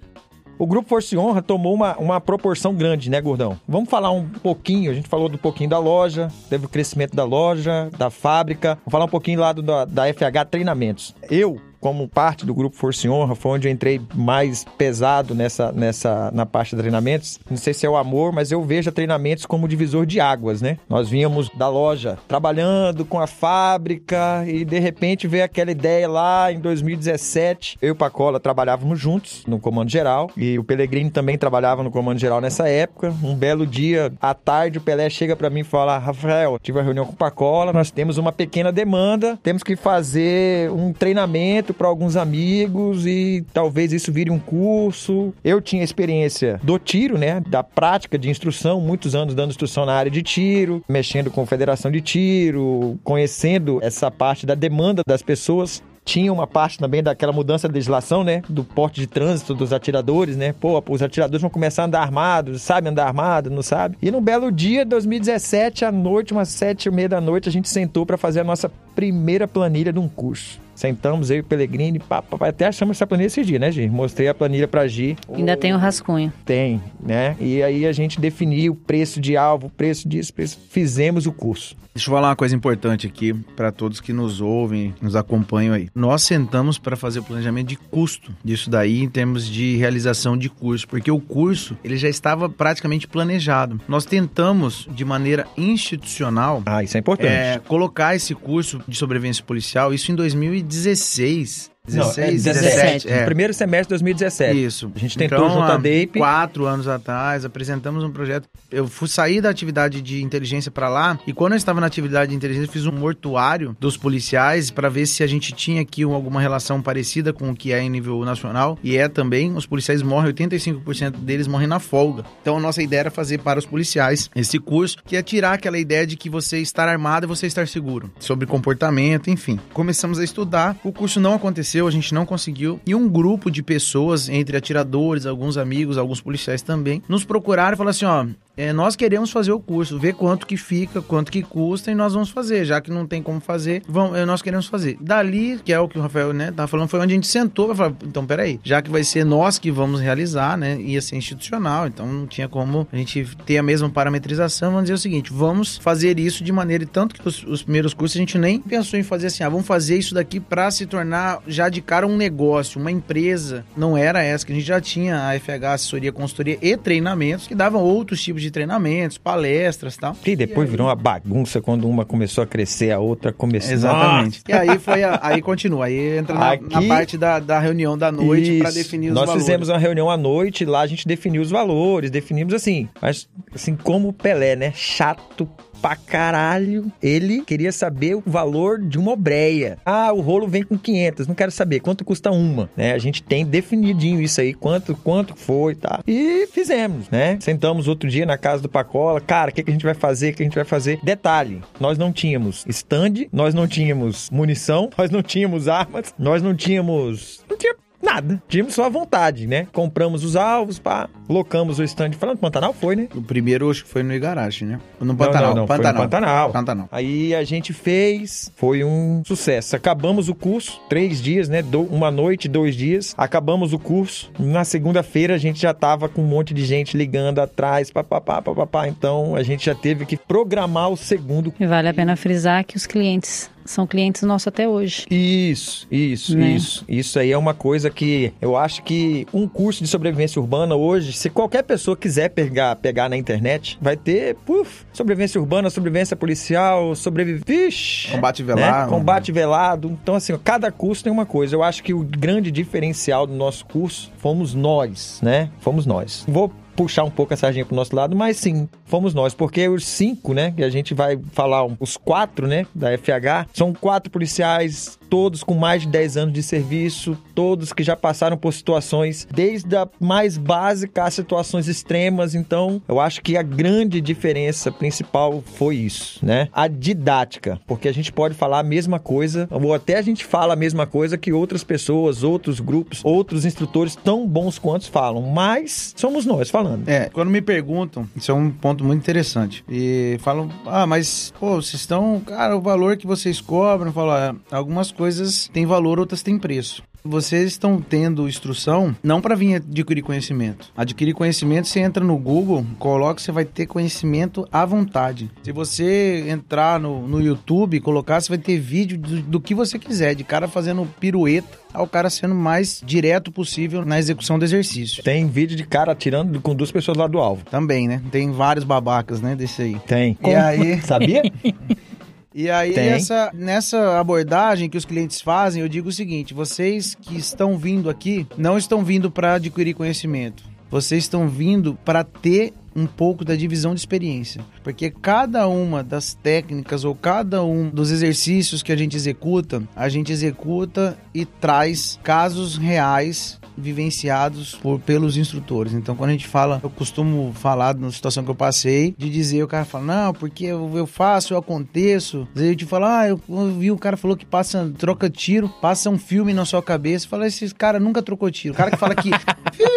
O Grupo Força e Honra tomou uma, uma proporção grande, né, Gordão? Vamos falar um pouquinho, a gente falou do pouquinho da loja, teve o crescimento da loja, da fábrica. Vamos falar um pouquinho lá do, da, da FH Treinamentos. Eu, como parte do grupo Força e Honra, foi onde eu entrei mais pesado nessa, nessa na parte de treinamentos. Não sei se é o amor, mas eu vejo treinamentos como divisor de águas, né? Nós vínhamos da loja trabalhando com a fábrica e de repente veio aquela ideia lá em 2017. Eu e o Pacola trabalhávamos juntos no comando geral e o Pelegrino também trabalhava no comando geral nessa época. Um belo dia à tarde o Pelé chega para mim e fala: "Rafael, tive uma reunião com o Pacola, nós temos uma pequena demanda, temos que fazer um treinamento para alguns amigos e talvez isso vire um curso. Eu tinha experiência do tiro, né? Da prática de instrução, muitos anos dando instrução na área de tiro, mexendo com federação de tiro, conhecendo essa parte da demanda das pessoas tinha uma parte também daquela mudança de legislação, né? Do porte de trânsito dos atiradores, né? Pô, os atiradores vão começar a andar armados, sabe andar armado, não sabe? E num belo dia, 2017, à noite, umas sete e meia da noite, a gente sentou para fazer a nossa primeira planilha de um curso. Sentamos, eu e o Pellegrini, pá, pá, até achamos essa planilha esse dia, né, Gi? Mostrei a planilha pra Gi. Ainda tem o rascunho. Tem, né? E aí a gente definiu o preço de alvo, preço disso, preço... fizemos o curso. Deixa eu falar uma coisa importante aqui para todos que nos ouvem, nos acompanham aí. Nós sentamos para fazer o planejamento de custo disso daí em termos de realização de curso, porque o curso ele já estava praticamente planejado. Nós tentamos de maneira institucional, ah, isso é importante, é, colocar esse curso de sobrevivência policial, isso em 2016. 16, Não, é 17. 17 é. Primeiro semestre de 2017. Isso. A gente tentou então, junto a DAPE. Quatro anos atrás, apresentamos um projeto. Eu fui sair da atividade de inteligência para lá e quando eu estava na atividade de inteligência, eu fiz um mortuário dos policiais para ver se a gente tinha aqui alguma relação parecida com o que é em nível nacional. E é também, os policiais morrem, 85% deles morrem na folga. Então a nossa ideia era fazer para os policiais esse curso, que é tirar aquela ideia de que você estar armado é você estar seguro. Sobre comportamento, enfim. Começamos a estudar, o curso não aconteceu aconteceu, a gente não conseguiu. E um grupo de pessoas, entre atiradores, alguns amigos, alguns policiais também, nos procuraram e falaram assim: ó, é, nós queremos fazer o curso, ver quanto que fica, quanto que custa e nós vamos fazer, já que não tem como fazer, vamos, é, nós queremos fazer. Dali, que é o que o Rafael, né, tava falando, foi onde a gente sentou, vai falar, então peraí, já que vai ser nós que vamos realizar, né, ia ser institucional, então não tinha como a gente ter a mesma parametrização, vamos dizer o seguinte, vamos fazer isso de maneira, tanto que os, os primeiros cursos a gente nem pensou em fazer assim, ah, vamos fazer isso daqui para se tornar já de cara um negócio, uma empresa, não era essa, que a gente já tinha a FH, assessoria, consultoria e treinamentos, que davam outros tipos de de treinamentos, palestras e tal. E depois e virou uma bagunça quando uma começou a crescer, a outra começou. Exatamente. Nossa. E aí foi a, aí continua, aí entra na, Aqui... na parte da, da reunião da noite para definir os Nós valores. Nós fizemos uma reunião à noite, lá a gente definiu os valores, definimos assim, mas assim como o Pelé, né? Chato pra caralho. Ele queria saber o valor de uma obreia. Ah, o rolo vem com 500, não quero saber quanto custa uma, né? A gente tem definidinho isso aí, quanto quanto foi, tá? E fizemos, né? Sentamos outro dia na casa do Pacola, cara, o que, que a gente vai fazer? O que a gente vai fazer? Detalhe, nós não tínhamos stand, nós não tínhamos munição, nós não tínhamos armas, nós não tínhamos não tinha Nada. Tínhamos só vontade, né? Compramos os alvos, pá, locamos o stand. Falando Pantanal, foi, né? O primeiro acho que foi no Igarashi, né? No Pantanal. Não, não, não, Pantanal. Foi no Pantanal. Pantanal. Aí a gente fez, foi um sucesso. Acabamos o curso, três dias, né? Uma noite, dois dias. Acabamos o curso. Na segunda-feira a gente já tava com um monte de gente ligando atrás, papapá, papapá. Então a gente já teve que programar o segundo. E vale a pena frisar que os clientes são clientes nossos até hoje. Isso, isso, né? isso. Isso aí é uma coisa que eu acho que um curso de sobrevivência urbana hoje, se qualquer pessoa quiser pegar, pegar na internet, vai ter, puf, sobrevivência urbana, sobrevivência policial, sobrevivência. Combate velado. Né? Combate velado. Então, assim, cada curso tem uma coisa. Eu acho que o grande diferencial do nosso curso fomos nós, né? Fomos nós. Vou puxar um pouco a sardinha pro nosso lado, mas sim, fomos nós, porque os cinco, né, que a gente vai falar, os quatro, né, da FH, são quatro policiais todos com mais de 10 anos de serviço, todos que já passaram por situações desde a mais básica a situações extremas. Então, eu acho que a grande diferença principal foi isso, né? A didática, porque a gente pode falar a mesma coisa, ou até a gente fala a mesma coisa que outras pessoas, outros grupos, outros instrutores tão bons quanto falam, mas somos nós falando. É, quando me perguntam, isso é um ponto muito interessante. E falam: "Ah, mas pô, vocês estão, cara, o valor que vocês cobram, falar ah, algumas coisas têm valor, outras têm preço. Vocês estão tendo instrução não para vir adquirir conhecimento. Adquirir conhecimento, você entra no Google, coloca, você vai ter conhecimento à vontade. Se você entrar no, no YouTube, colocar, você vai ter vídeo do, do que você quiser, de cara fazendo pirueta ao cara sendo mais direto possível na execução do exercício. Tem vídeo de cara atirando com duas pessoas lá do alvo. Também, né? Tem vários babacas, né, desse aí. Tem. E aí... Sabia? E aí, essa, nessa abordagem que os clientes fazem, eu digo o seguinte: vocês que estão vindo aqui não estão vindo para adquirir conhecimento. Vocês estão vindo para ter um pouco da divisão de experiência, porque cada uma das técnicas ou cada um dos exercícios que a gente executa, a gente executa e traz casos reais vivenciados por, pelos instrutores. Então, quando a gente fala, eu costumo falar na situação que eu passei, de dizer, o cara fala, não, porque eu, eu faço, eu aconteço. Às vezes eu te falo, ah, eu, eu, vi o cara falou que passa, troca tiro, passa um filme na sua cabeça. Fala, esse cara nunca trocou tiro. O cara que fala que, viu,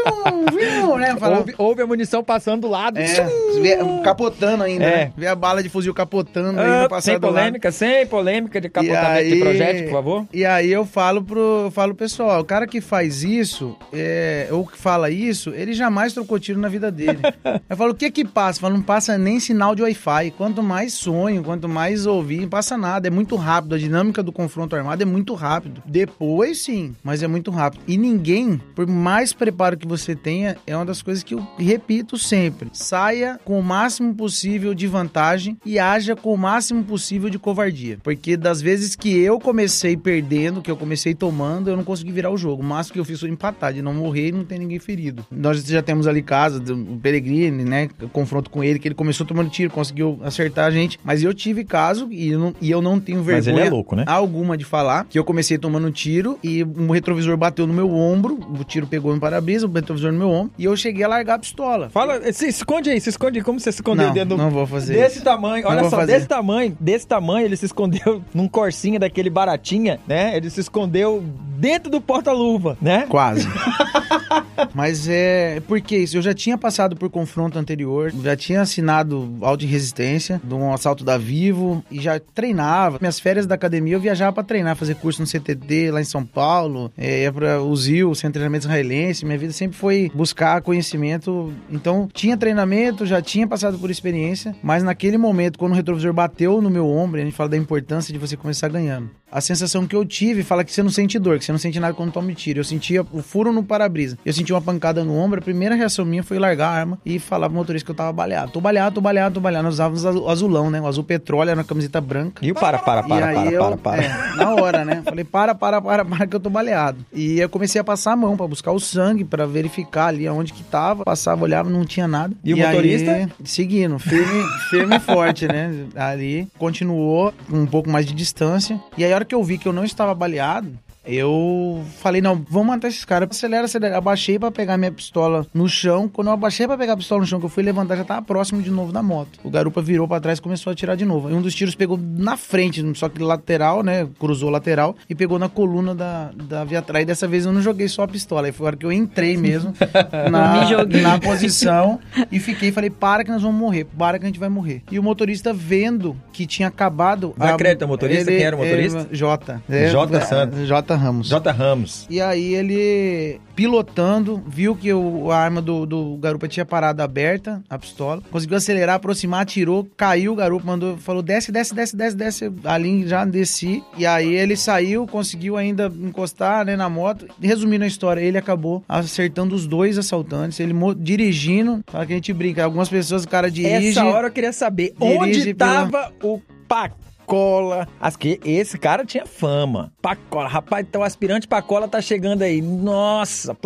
viu, né? Fala, ouve, ouve, a munição passando do lado. É, vê, capotando ainda, é. né? Vê a bala de fuzil capotando ah, ainda, Sem polêmica, lado. sem polêmica de capotamento aí, de projeto, por favor. E aí eu falo pro, eu falo, pessoal, o cara que faz isso, é, ou que fala isso, ele jamais trocou tiro na vida dele. eu falo, o que que passa? Eu falo, não passa nem sinal de Wi-Fi. Quanto mais sonho, quanto mais ouvir, não passa nada. É muito rápido. A dinâmica do confronto armado é muito rápido. Depois, sim, mas é muito rápido. E ninguém, por mais preparo que você tenha, é uma das coisas que eu repito sempre. Saia com o máximo possível de vantagem e haja com o máximo possível de covardia. Porque das vezes que eu comecei perdendo, que eu comecei tomando, eu não consegui virar o jogo. O máximo que eu fiz foi empatar de não morrer e não ter ninguém ferido. Nós já temos ali casa do Peregrine, né? confronto com ele, que ele começou tomando tiro, conseguiu acertar a gente. Mas eu tive caso e eu não, e eu não tenho vergonha é louco, né? alguma de falar que eu comecei tomando tiro e um retrovisor bateu no meu ombro, o tiro pegou no para-brisa, o retrovisor no meu ombro e eu cheguei a largar a pistola. Fala, se esconde aí, se esconde como você se escondeu não, dentro do... Não vou fazer Desse isso. tamanho, olha só, fazer. desse tamanho, desse tamanho ele se escondeu num corsinha daquele baratinha, né? Ele se escondeu dentro do porta-luva, né? Quase. Mas é porque isso, eu já tinha passado por confronto anterior, já tinha assinado auto de resistência de um assalto da Vivo e já treinava. Minhas férias da academia eu viajava para treinar, fazer curso no CTD lá em São Paulo, é, ia para o ZIL, Centro de Treinamento Israelense. Minha vida sempre foi buscar conhecimento. Então, tinha treinamento, já tinha passado por experiência, mas naquele momento, quando o retrovisor bateu no meu ombro, a gente fala da importância de você começar ganhando a sensação que eu tive fala que você não sente dor, que você não sente nada quando toma tiro. Eu sentia o furo no para-brisa. Eu senti uma pancada no ombro. A primeira reação minha foi largar a arma e falar pro motorista que eu tava baleado. Tô baleado, tô baleado, tô baleado. Nós usávamos o azulão, né? O azul petróleo na camiseta branca. E o para, para, para, e aí para, eu, para, para. É, na hora, né? Falei, para, para, para, para, que eu tô baleado. E eu comecei a passar a mão para buscar o sangue, para verificar ali aonde que tava. Passava, olhava, não tinha nada. E, o motorista? Aí, seguindo, firme, firme e forte, né? Ali, continuou um pouco mais de distância. E aí, hora que eu vi que eu não estava estava baleado, eu falei, não, vamos matar esses caras. Acelera, acelera. Abaixei para pegar minha pistola no chão. Quando eu abaixei para pegar a pistola no chão, que eu fui levantar, já tava próximo de novo da moto. O garupa virou para trás e começou a atirar de novo. E um dos tiros pegou na frente, só que lateral, né? Cruzou lateral e pegou na coluna da, da Viatra. E dessa vez eu não joguei só a pistola. Aí foi a hora que eu entrei mesmo na, na posição e fiquei. Falei, para que nós vamos morrer. Para que a gente vai morrer. E o motorista vendo que tinha acabado. Não acredita, o motorista? Ele, Quem era o motorista? Ele, J. J. Santos. J. Ramos. J. Ramos. E aí ele, pilotando, viu que o, a arma do, do garupa tinha parado aberta, a pistola. Conseguiu acelerar, aproximar, atirou, caiu o garupa, mandou, falou, desce, desce, desce, desce, desce. Ali já desci. E aí ele saiu, conseguiu ainda encostar né, na moto. Resumindo a história, ele acabou acertando os dois assaltantes. Ele dirigindo, fala que a gente brinca, algumas pessoas o cara dirige... Essa hora eu queria saber, onde tava pela... o Pac? Pacola. As que esse cara tinha fama. Pacola. Rapaz, então o aspirante Pacola tá chegando aí. Nossa,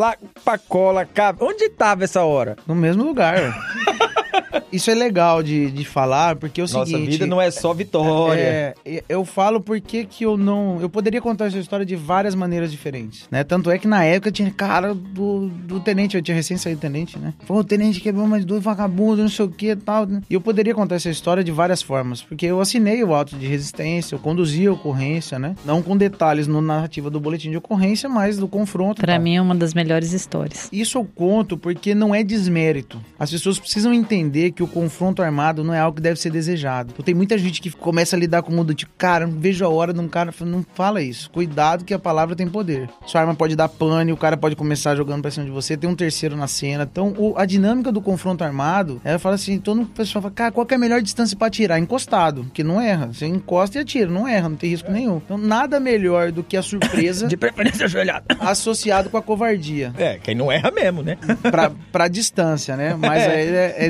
Pacola, onde tava essa hora? No mesmo lugar. Isso é legal de, de falar, porque é o Nossa seguinte... Nossa vida não é só vitória. É, é, eu falo porque que eu não... Eu poderia contar essa história de várias maneiras diferentes, né? Tanto é que na época tinha cara do, do tenente, eu tinha recém saído tenente, né? Pô, o tenente quebrou mais dois vagabundos, não sei o que e tal. Né? E eu poderia contar essa história de várias formas, porque eu assinei o auto de resistência, eu conduzi a ocorrência, né? Não com detalhes no narrativa do boletim de ocorrência, mas do confronto. Para mim é uma das melhores histórias. Isso eu conto porque não é desmérito. As pessoas precisam entender que o confronto armado não é algo que deve ser desejado. Então, tem muita gente que começa a lidar com o mundo tipo, cara, não vejo a hora de um cara. Não fala isso. Cuidado que a palavra tem poder. Sua arma pode dar pane, o cara pode começar jogando pra cima de você, tem um terceiro na cena. Então, o, a dinâmica do confronto armado, ela fala assim: todo pessoal fala, cara, qual é a melhor distância para atirar? Encostado, que não erra. Você encosta e atira, não erra, não tem risco nenhum. Então, nada melhor do que a surpresa. de preferência ajoelhado. associado com a covardia. É, quem não erra mesmo, né? pra, pra distância, né? Mas é. a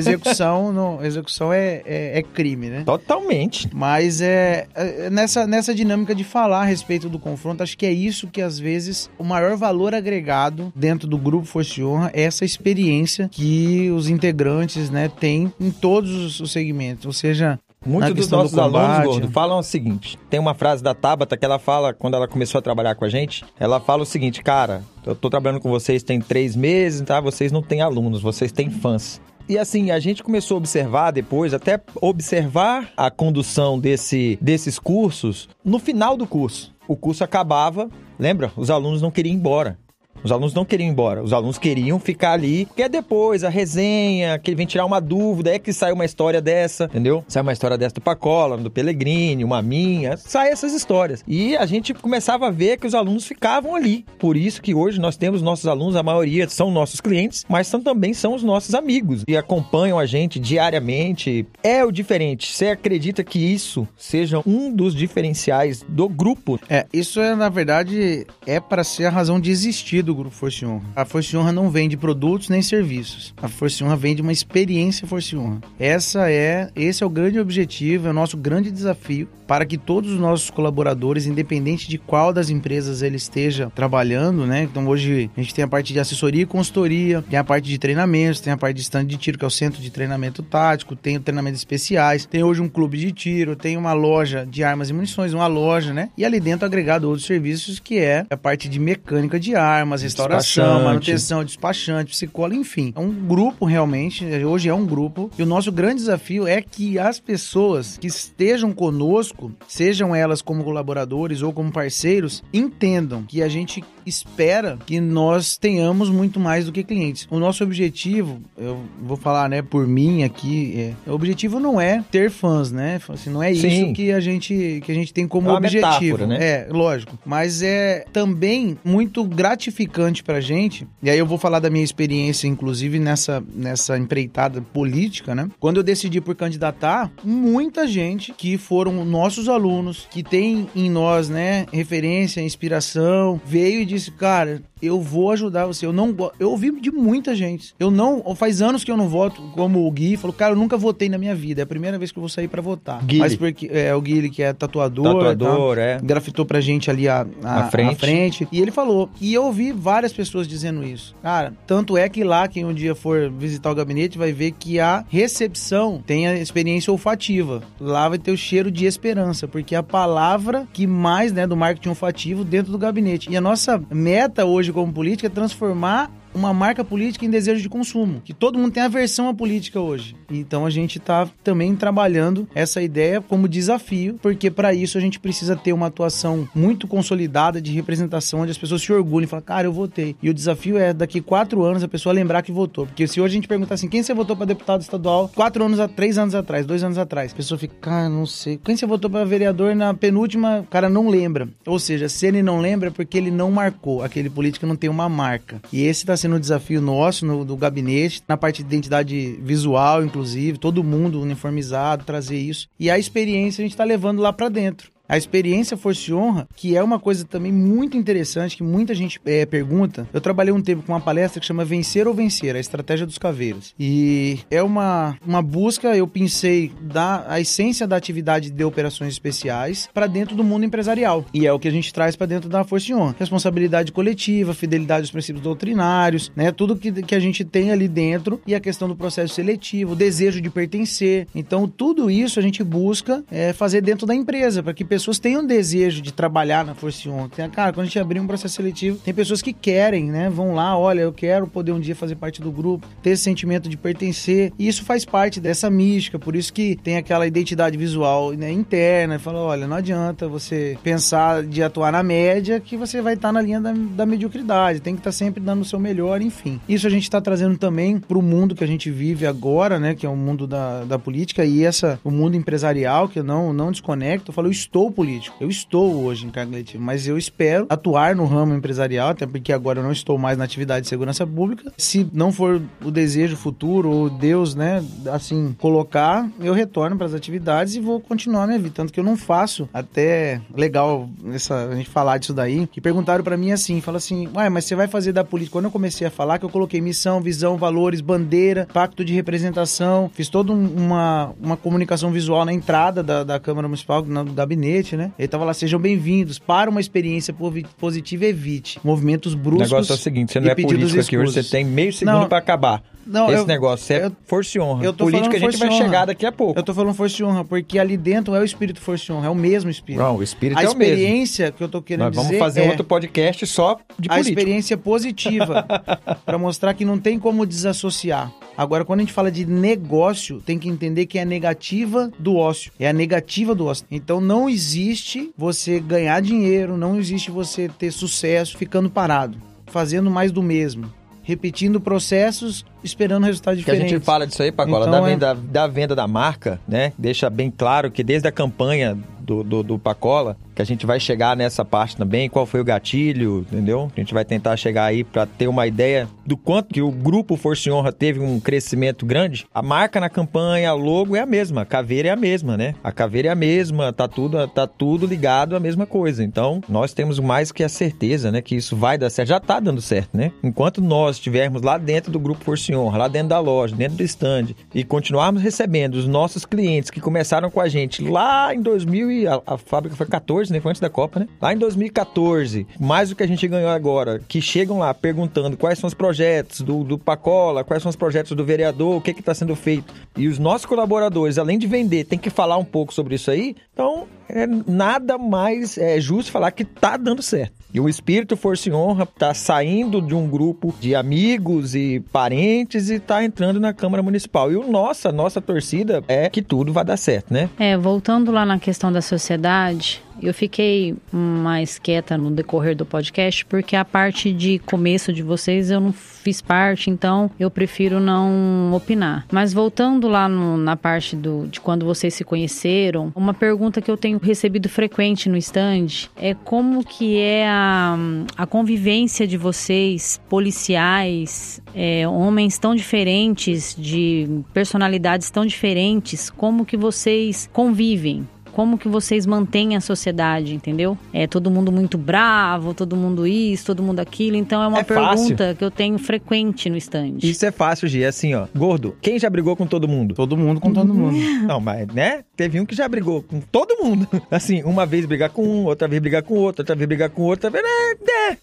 execução execução, execução é, é, é, crime, né? Totalmente. Mas é, é, nessa, nessa dinâmica de falar a respeito do confronto, acho que é isso que às vezes o maior valor agregado dentro do grupo Força e Honra é essa experiência que os integrantes, né, têm em todos os segmentos, ou seja, Muitos dos nossos do alunos, Gordo, falam o seguinte: tem uma frase da Tabata que ela fala, quando ela começou a trabalhar com a gente, ela fala o seguinte, cara, eu tô trabalhando com vocês tem três meses, tá? Vocês não têm alunos, vocês têm fãs. E assim, a gente começou a observar depois, até observar a condução desse, desses cursos no final do curso. O curso acabava, lembra? Os alunos não queriam ir embora. Os alunos não queriam ir embora, os alunos queriam ficar ali, porque é depois a resenha, que vem tirar uma dúvida, é que sai uma história dessa, entendeu? Sai uma história dessa do Pacola, do Pelegrini, uma minha, sai essas histórias. E a gente começava a ver que os alunos ficavam ali. Por isso que hoje nós temos nossos alunos, a maioria são nossos clientes, mas são, também são os nossos amigos e acompanham a gente diariamente. É o diferente. Você acredita que isso seja um dos diferenciais do grupo? É, isso é, na verdade, é para ser a razão de existir do Grupo Força e Honra. A Força e Honra não vende produtos nem serviços. A Força e Honra vende uma experiência Força e Honra. Essa é, esse é o grande objetivo, é o nosso grande desafio para que todos os nossos colaboradores, independente de qual das empresas ele esteja trabalhando, né? Então hoje a gente tem a parte de assessoria e consultoria, tem a parte de treinamentos, tem a parte de stand de tiro, que é o centro de treinamento tático, tem o treinamentos especiais, tem hoje um clube de tiro, tem uma loja de armas e munições, uma loja, né? E ali dentro agregado outros serviços que é a parte de mecânica de armas, restauração, manutenção, despachante, psicólogo, enfim. É um grupo realmente, hoje é um grupo. E o nosso grande desafio é que as pessoas que estejam conosco, sejam elas como colaboradores ou como parceiros, entendam que a gente espera que nós tenhamos muito mais do que clientes. O nosso objetivo, eu vou falar, né, por mim aqui, é, o objetivo não é ter fãs, né? Assim, não é Sim. isso que a gente que a gente tem como É uma objetivo, metáfora, né? É, lógico. Mas é também muito gratificante pra gente. E aí eu vou falar da minha experiência, inclusive, nessa, nessa empreitada política, né? Quando eu decidi por candidatar, muita gente que foram nossos alunos, que tem em nós, né, referência, inspiração, veio e disse, cara, eu vou ajudar você. Eu não eu ouvi de muita gente. Eu não, faz anos que eu não voto, como o Gui falou, cara, eu nunca votei na minha vida. É a primeira vez que eu vou sair pra votar. Mas porque é o Guile que é tatuador, Tatuador, é. grafitou pra gente ali a, a, A frente. a frente. E ele falou. E eu ouvi várias pessoas dizendo isso. Cara, tanto é que lá, quem um dia for visitar o gabinete, vai ver que a recepção tem a experiência olfativa. Lá vai ter o cheiro de esperança, porque é a palavra que mais, né, do marketing olfativo dentro do gabinete. E a nossa meta hoje como política é transformar uma marca política em desejo de consumo. Que todo mundo tem aversão à política hoje. Então a gente está também trabalhando essa ideia como desafio, porque para isso a gente precisa ter uma atuação muito consolidada de representação, onde as pessoas se orgulhem e falam, cara, eu votei. E o desafio é daqui quatro anos a pessoa lembrar que votou. Porque se hoje a gente perguntar assim, quem você votou para deputado estadual quatro anos, a três anos atrás, dois anos atrás, a pessoa fica, cara, não sei. Quem você votou para vereador na penúltima, o cara não lembra. Ou seja, se ele não lembra é porque ele não marcou. Aquele político não tem uma marca. E esse está sendo um desafio nosso no, do gabinete, na parte de identidade visual, inclusive, todo mundo uniformizado, trazer isso. E a experiência a gente está levando lá para dentro. A experiência Força e Honra, que é uma coisa também muito interessante, que muita gente é, pergunta. Eu trabalhei um tempo com uma palestra que chama Vencer ou Vencer, a estratégia dos caveiros. E é uma, uma busca, eu pensei, da a essência da atividade de operações especiais para dentro do mundo empresarial. E é o que a gente traz para dentro da Força e Honra. Responsabilidade coletiva, fidelidade aos princípios doutrinários, né? Tudo que, que a gente tem ali dentro e a questão do processo seletivo, o desejo de pertencer. Então, tudo isso a gente busca é, fazer dentro da empresa, para que pessoas tenham desejo de trabalhar na e Honra. Tem- Cara, quando a gente abrir um processo seletivo, tem pessoas que querem, né? Vão lá, olha, eu quero poder um dia fazer parte do grupo, ter esse sentimento de pertencer. E isso faz parte dessa mística, por isso que tem aquela identidade visual né, interna. Fala, olha, não adianta você pensar de atuar na média que você vai estar na linha da, da mediocridade. Tem que estar sempre dando o seu melhor, enfim. Isso a gente está trazendo também para o mundo que a gente vive agora, né? Que é o mundo da, da política e essa, o mundo empresarial, que eu não, não desconecto. Eu falo, eu estou político. Eu estou hoje em cargo letivo, mas eu espero atuar no ramo empresarial, até porque agora eu não estou mais na atividade de segurança pública. Se não for o desejo futuro, ou Deus, né, assim, colocar, eu retorno para as atividades e vou continuar minha vida. Tanto que eu não faço, até legal essa, a gente falar disso daí, que perguntaram para mim assim, fala assim, ué, mas você vai fazer da política? Quando eu comecei a falar, que eu coloquei missão, visão, valores, bandeira, pacto de representação, fiz toda um- uma, uma comunicação visual na entrada da, da Câmara Municipal, no gabinete, né? Ele tava lá, sejam bem-vindos, para uma experiência positiva, evite movimentos O bruscos negócio é o seguinte, você não é político aqui hoje, você tem meio segundo pra acabar. Não, Esse eu- negócio é eu- força e honra. eu tô Política a falando gente vai e honra. chegar daqui a pouco. Eu tô falando força de honra, porque ali dentro é o espírito força de honra, é o mesmo espírito. Não, o espírito a é o mesmo. experiência que eu tô querendo Nós vamos dizer fazer é outro podcast só de a política. experiência positiva para mostrar que não tem como desassociar. Agora, quando a gente fala de negócio, tem que entender que é a negativa do ócio. É a negativa do ócio. Então não existe você ganhar dinheiro, não existe você ter sucesso ficando parado, fazendo mais do mesmo, repetindo processos, esperando resultados Que a diferentes. gente fala disso aí, Pacola, Então, da, é- venda, da venda da marca, né? Deixa bem claro que desde a campanha do, do, do Pacola, que a gente vai chegar nessa parte também, qual foi o gatilho, entendeu? A gente vai tentar chegar aí para ter uma ideia do quanto que o grupo Força e Honra teve um crescimento grande. A marca na campanha, a logo é a mesma, a caveira é a mesma, né? A caveira é a mesma, tá tudo, tá tudo ligado à mesma coisa. Então, nós temos mais que a certeza, né, que isso vai dar certo. Já tá dando certo, né? Enquanto nós estivermos lá dentro do grupo Força e Honra, lá dentro da loja, dentro do stand, e continuarmos recebendo os nossos clientes que começaram com a gente lá em 2000 a, a fábrica foi 14, né? Foi antes da Copa, né? Lá em 2014, mais do que a gente ganhou agora, que chegam lá perguntando quais são os projetos do, do Pacola, quais são os projetos do vereador, o que que está sendo feito. E os nossos colaboradores, além de vender, tem que falar um pouco sobre isso aí. Então, é nada mais é, justo falar que tá dando certo. E o espírito Força e Honra tá saindo de um grupo de amigos e parentes e tá entrando na Câmara Municipal. E o nossa, nossa torcida é que tudo vai dar certo, né? É, voltando lá na questão da sociedade, eu fiquei mais quieta no decorrer do podcast porque a parte de começo de vocês eu não fiz parte, então eu prefiro não opinar. Mas voltando lá no, na parte do, de quando vocês se conheceram, uma pergunta que eu tenho recebido frequente no stand é como que é a, a convivência de vocês, policiais, é, homens tão diferentes, de personalidades tão diferentes, como que vocês convivem? Como que vocês mantêm a sociedade, entendeu? É todo mundo muito bravo, todo mundo isso, todo mundo aquilo. Então é uma É pergunta fácil. que eu tenho frequente no stand. Isso é fácil, Gi. É assim, ó. Gordo, quem já brigou com todo mundo? Todo mundo com todo mundo. Não, mas, né? Teve um que já brigou com todo mundo. Assim, uma vez brigar com um, outra vez brigar com outro, outra vez brigar com outro, outra vez... É, é.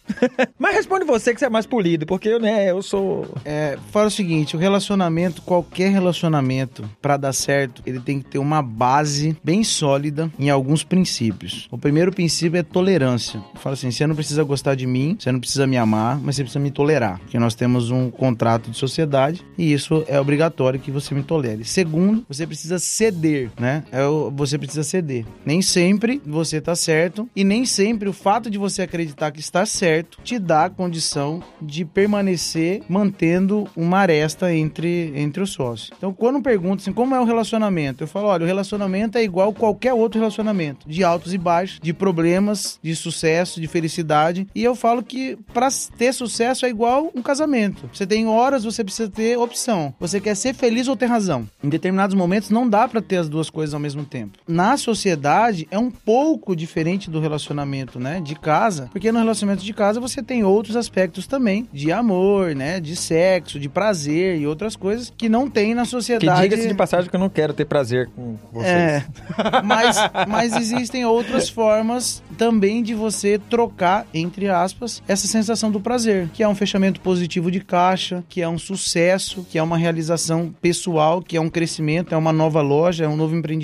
Mas responde você que você é mais polido, porque eu, né, eu sou... É, fala o seguinte, o relacionamento, qualquer relacionamento, pra dar certo, ele tem que ter uma base bem sólida em alguns princípios. O primeiro princípio é tolerância. Fala assim, você não precisa gostar de mim, você não precisa me amar, mas você precisa me tolerar, porque nós temos um contrato de sociedade e isso é obrigatório que você me tolere. Segundo, você precisa ceder, né? É o- você precisa ceder. Nem sempre você tá certo e nem sempre o fato de você acreditar que está certo te dá a condição de permanecer mantendo uma aresta entre, entre os sócios. Então, quando perguntam assim, como é o relacionamento? Eu falo, olha, o relacionamento é igual qualquer outro relacionamento, de altos e baixos, de problemas, de sucesso, de felicidade. E eu falo que para ter sucesso é igual um casamento. Você tem horas, você precisa ter opção. Você quer ser feliz ou ter razão. Em determinados momentos não dá para ter as duas coisas ao mesmo tempo. Na sociedade é um pouco diferente do relacionamento, né, de casa, porque no relacionamento de casa você tem outros aspectos também, de amor, né, de sexo, de prazer e outras coisas que não tem na Que sociedade. diga-se de passagem que eu não quero ter prazer com vocês. É, mas, mas existem outras formas também de você trocar, entre aspas, essa sensação do prazer, que é um fechamento positivo de caixa, que é um sucesso, que é uma realização pessoal, que é um crescimento, é uma nova loja, é um novo empreendimento,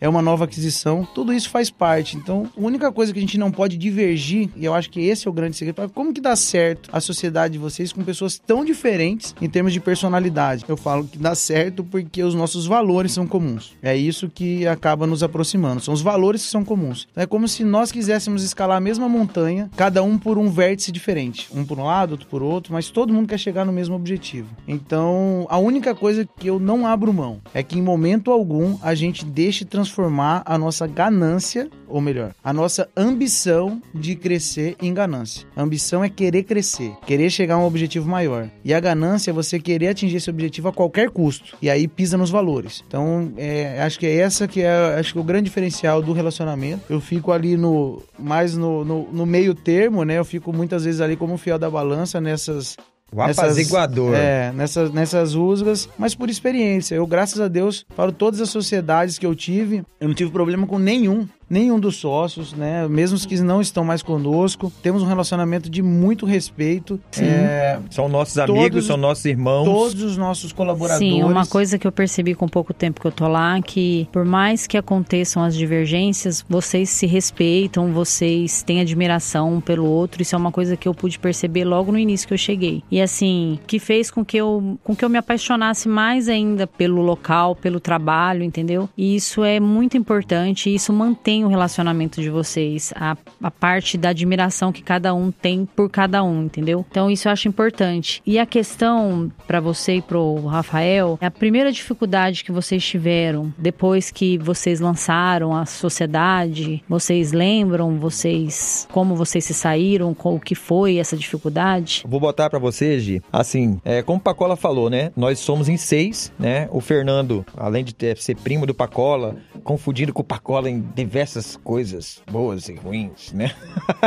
é uma nova aquisição. Tudo isso faz parte. Então, a única coisa que a gente não pode divergir, e eu acho que esse é o grande segredo, é como que dá certo a sociedade de vocês com pessoas tão diferentes em termos de personalidade. Eu falo que dá certo porque os nossos valores são comuns. É isso que acaba nos aproximando. São os valores que são comuns. Então, é como se nós quiséssemos escalar a mesma montanha, cada um por um vértice diferente. Um por um lado, outro por outro, mas todo mundo quer chegar no mesmo objetivo. Então, a única coisa que eu não abro mão é que em momento algum a gente deixe transformar a nossa ganância, ou melhor, a nossa ambição de crescer em ganância. A ambição é querer crescer, querer chegar a um objetivo maior. E a ganância é você querer atingir esse objetivo a qualquer custo. E aí pisa nos valores. Então, é, acho que é essa que é acho que o grande diferencial do relacionamento. Eu fico ali no mais no, no, no meio termo, né? Eu fico muitas vezes ali como fiel da balança nessas O apaziguador. é, nessas, nessas rusgas, mas por experiência. Eu, graças a Deus, para todas as sociedades que eu tive, eu não tive problema com nenhum. Nenhum dos sócios, né? Mesmo os que não estão mais conosco. Temos um relacionamento de muito respeito. É, São nossos Todos- amigos, são nossos irmãos. todos os nossos colaboradores. Sim, uma coisa que eu percebi com pouco tempo que eu tô lá, que por mais que aconteçam as divergências, vocês se respeitam, vocês têm admiração um pelo outro. Isso é uma coisa que eu pude perceber logo no início que eu cheguei. E assim, que fez com que eu, com que eu me apaixonasse mais ainda pelo local, pelo trabalho, entendeu? E isso é muito importante, e isso mantém o relacionamento de vocês, a, a parte da admiração que cada um tem por cada um, entendeu? Então isso eu acho importante. E a questão para você e pro Rafael, é a primeira dificuldade que vocês tiveram depois que vocês lançaram a sociedade, vocês lembram, vocês como vocês se saíram, com o que foi essa dificuldade? Vou botar pra você, Gi. Assim, é, como o Pacola falou, né? Nós somos em seis, né? O Fernando, além de ter- ser primo do Pacola, confundido com o Pacola em diversas coisas boas e ruins, né?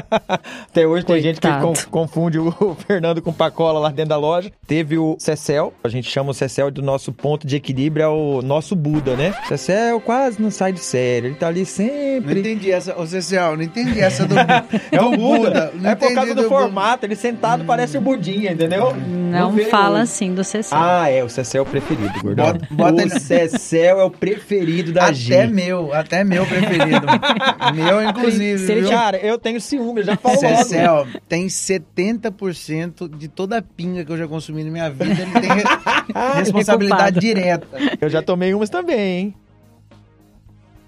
Até hoje tem gente que Coitado. con- confunde o, o Fernando com o Pacola lá dentro da loja. Teve o Cecel, a gente chama o Cecel do nosso ponto de equilíbrio, é o nosso Buda, né? Cecel quase não sai de sério, ele tá ali Não sempre. entendi essa, ô Cecil, não entendi essa do, É o do Buda. Não É por causa do, Buda. formato. Ele sentado parece o Budinha, entendeu? Não vê fala hoje. assim do CC. Ah, é. O Cecel é o preferido, gordão. Bota- bota o ele- Cecel é o preferido da Até G. meu, até meu preferido. Meu, inclusive. Se ele viu? Cara, eu tenho ciúme, eu já falo Cê- logo. cê, ó, tem 70% de toda a pinga que eu já consumi na minha vida, ele tem re- responsabilidade direta. Eu já tomei umas também, hein?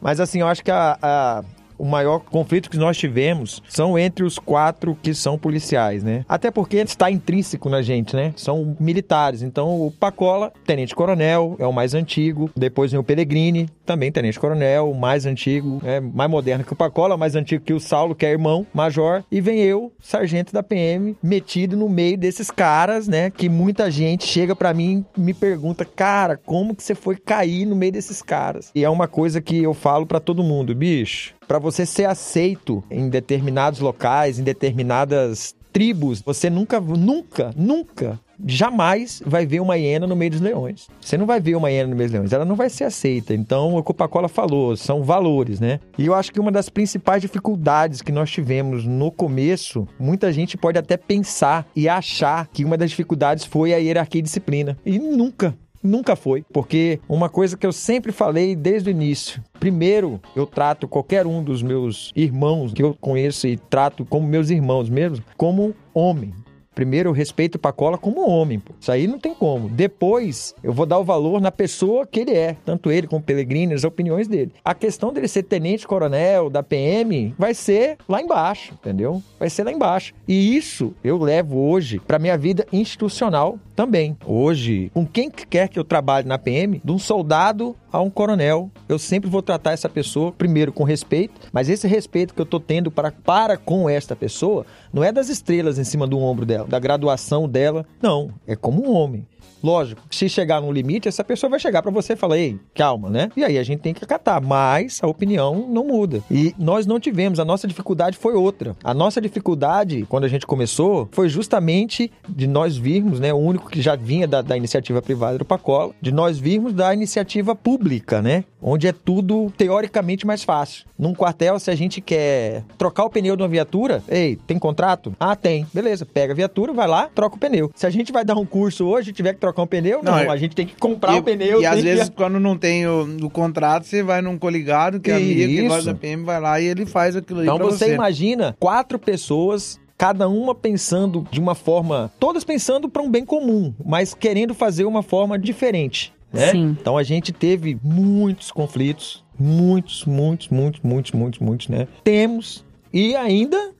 Mas assim, eu acho que a- a- o maior conflito que nós tivemos são entre os quatro que são policiais, né? Até porque está intrínseco na gente, né? São militares. Então, o Pacola, tenente-coronel, é o mais antigo. Depois vem o Pellegrini, também tenente-coronel, mais antigo, é mais moderno que o Pacola, mais antigo que o Saulo, que é irmão, major. E vem eu, sargento da PM, metido no meio desses caras, né? Que muita gente chega pra mim e me pergunta, cara, como que você foi cair no meio desses caras? E é uma coisa que eu falo pra todo mundo, bicho. Pra você ser aceito em determinados locais, em determinadas tribos, você nunca, nunca, nunca, jamais vai ver uma hiena no meio dos leões. Você não vai ver uma hiena no meio dos leões, ela não vai ser aceita. Então, o Pacola falou, são valores, né? E eu acho que uma das principais dificuldades que nós tivemos no começo, muita gente pode até pensar e achar que uma das dificuldades foi a hierarquia e disciplina. E nunca, Nunca foi, porque uma coisa que eu sempre falei desde o início. Primeiro, eu trato qualquer um dos meus irmãos que eu conheço e trato como meus irmãos mesmo, como homem. Primeiro, eu respeito o Pacola como homem. Pô. Isso aí não tem como. Depois, eu vou dar o valor na pessoa que ele é. Tanto ele como o Pellegrini, as opiniões dele. A questão dele ser tenente-coronel da PM vai ser lá embaixo, entendeu? Vai ser lá embaixo. E isso eu levo hoje para minha vida institucional também. Hoje, com quem quer que eu trabalhe na PM, de um soldado a um coronel, eu sempre vou tratar essa pessoa, primeiro, com respeito, mas esse respeito que eu tô tendo para, para com esta pessoa não é das estrelas em cima do ombro dela, da graduação dela, não, é como um homem. Lógico, se chegar num limite, essa pessoa vai chegar para você e falar, ei, calma, né? E aí a gente tem que acatar, mas a opinião não muda. E nós não tivemos, a nossa dificuldade foi outra. A nossa dificuldade, quando a gente começou, foi justamente de nós virmos, né? O único que já vinha da, da iniciativa privada do Pacola, de nós virmos da iniciativa pública, né? Onde é tudo teoricamente mais fácil. Num quartel, se a gente quer trocar o pneu de uma viatura, ei, tem contrato? Ah, tem. Beleza, pega a viatura, vai lá, troca o pneu. Se a gente vai dar um curso hoje tiver que trocar um pneu, não, Não, é- a gente tem que comprar e, o pneu. E às que- vezes, quando não tem o, o contrato, você vai num coligado, que é amigo, que Isso. gosta da PM, vai lá e ele faz aquilo aí Então você você. imagina quatro pessoas cada uma pensando de uma forma, todas pensando para um bem comum, mas querendo fazer uma forma diferente. Né? Sim. Então a gente teve muitos conflitos, muitos, muitos, muitos, muitos, muitos, muitos, né? Temos e ainda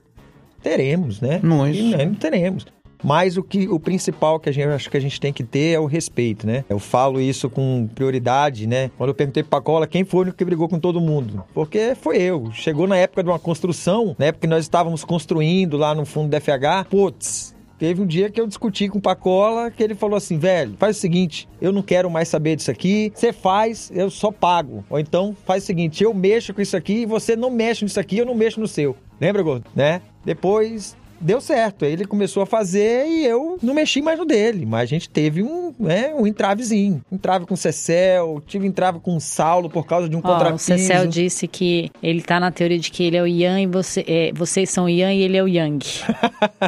teremos, né? Nós. E ainda teremos. Mas o que o principal que a gente acho que a gente tem que ter é o respeito, né? Eu falo isso com prioridade, né? Quando eu perguntei pro Pacola quem foi o que brigou com todo mundo, porque foi eu. Chegou na época de uma construção, na época que nós estávamos construindo lá no fundo do FH, putz, Teve um dia que eu discuti com o Pacola, que ele falou assim, velho, faz o seguinte, eu não quero mais saber disso aqui, você faz, eu só pago. Ou então, faz o seguinte, eu mexo com isso aqui e você não mexe nisso aqui, eu não mexo no seu. Lembra, Gordo? Né? Depois deu certo. Aí ele começou a fazer e eu não mexi mais no dele. Mas a gente teve um, né, um entravezinho. Entrave com o Cecel, tive entrave com o Saulo por causa de um Ó, o contrapiso. Cecel disse que ele tá na teoria de que ele é o Yang e você, é, vocês são o Yang e ele é o Yang.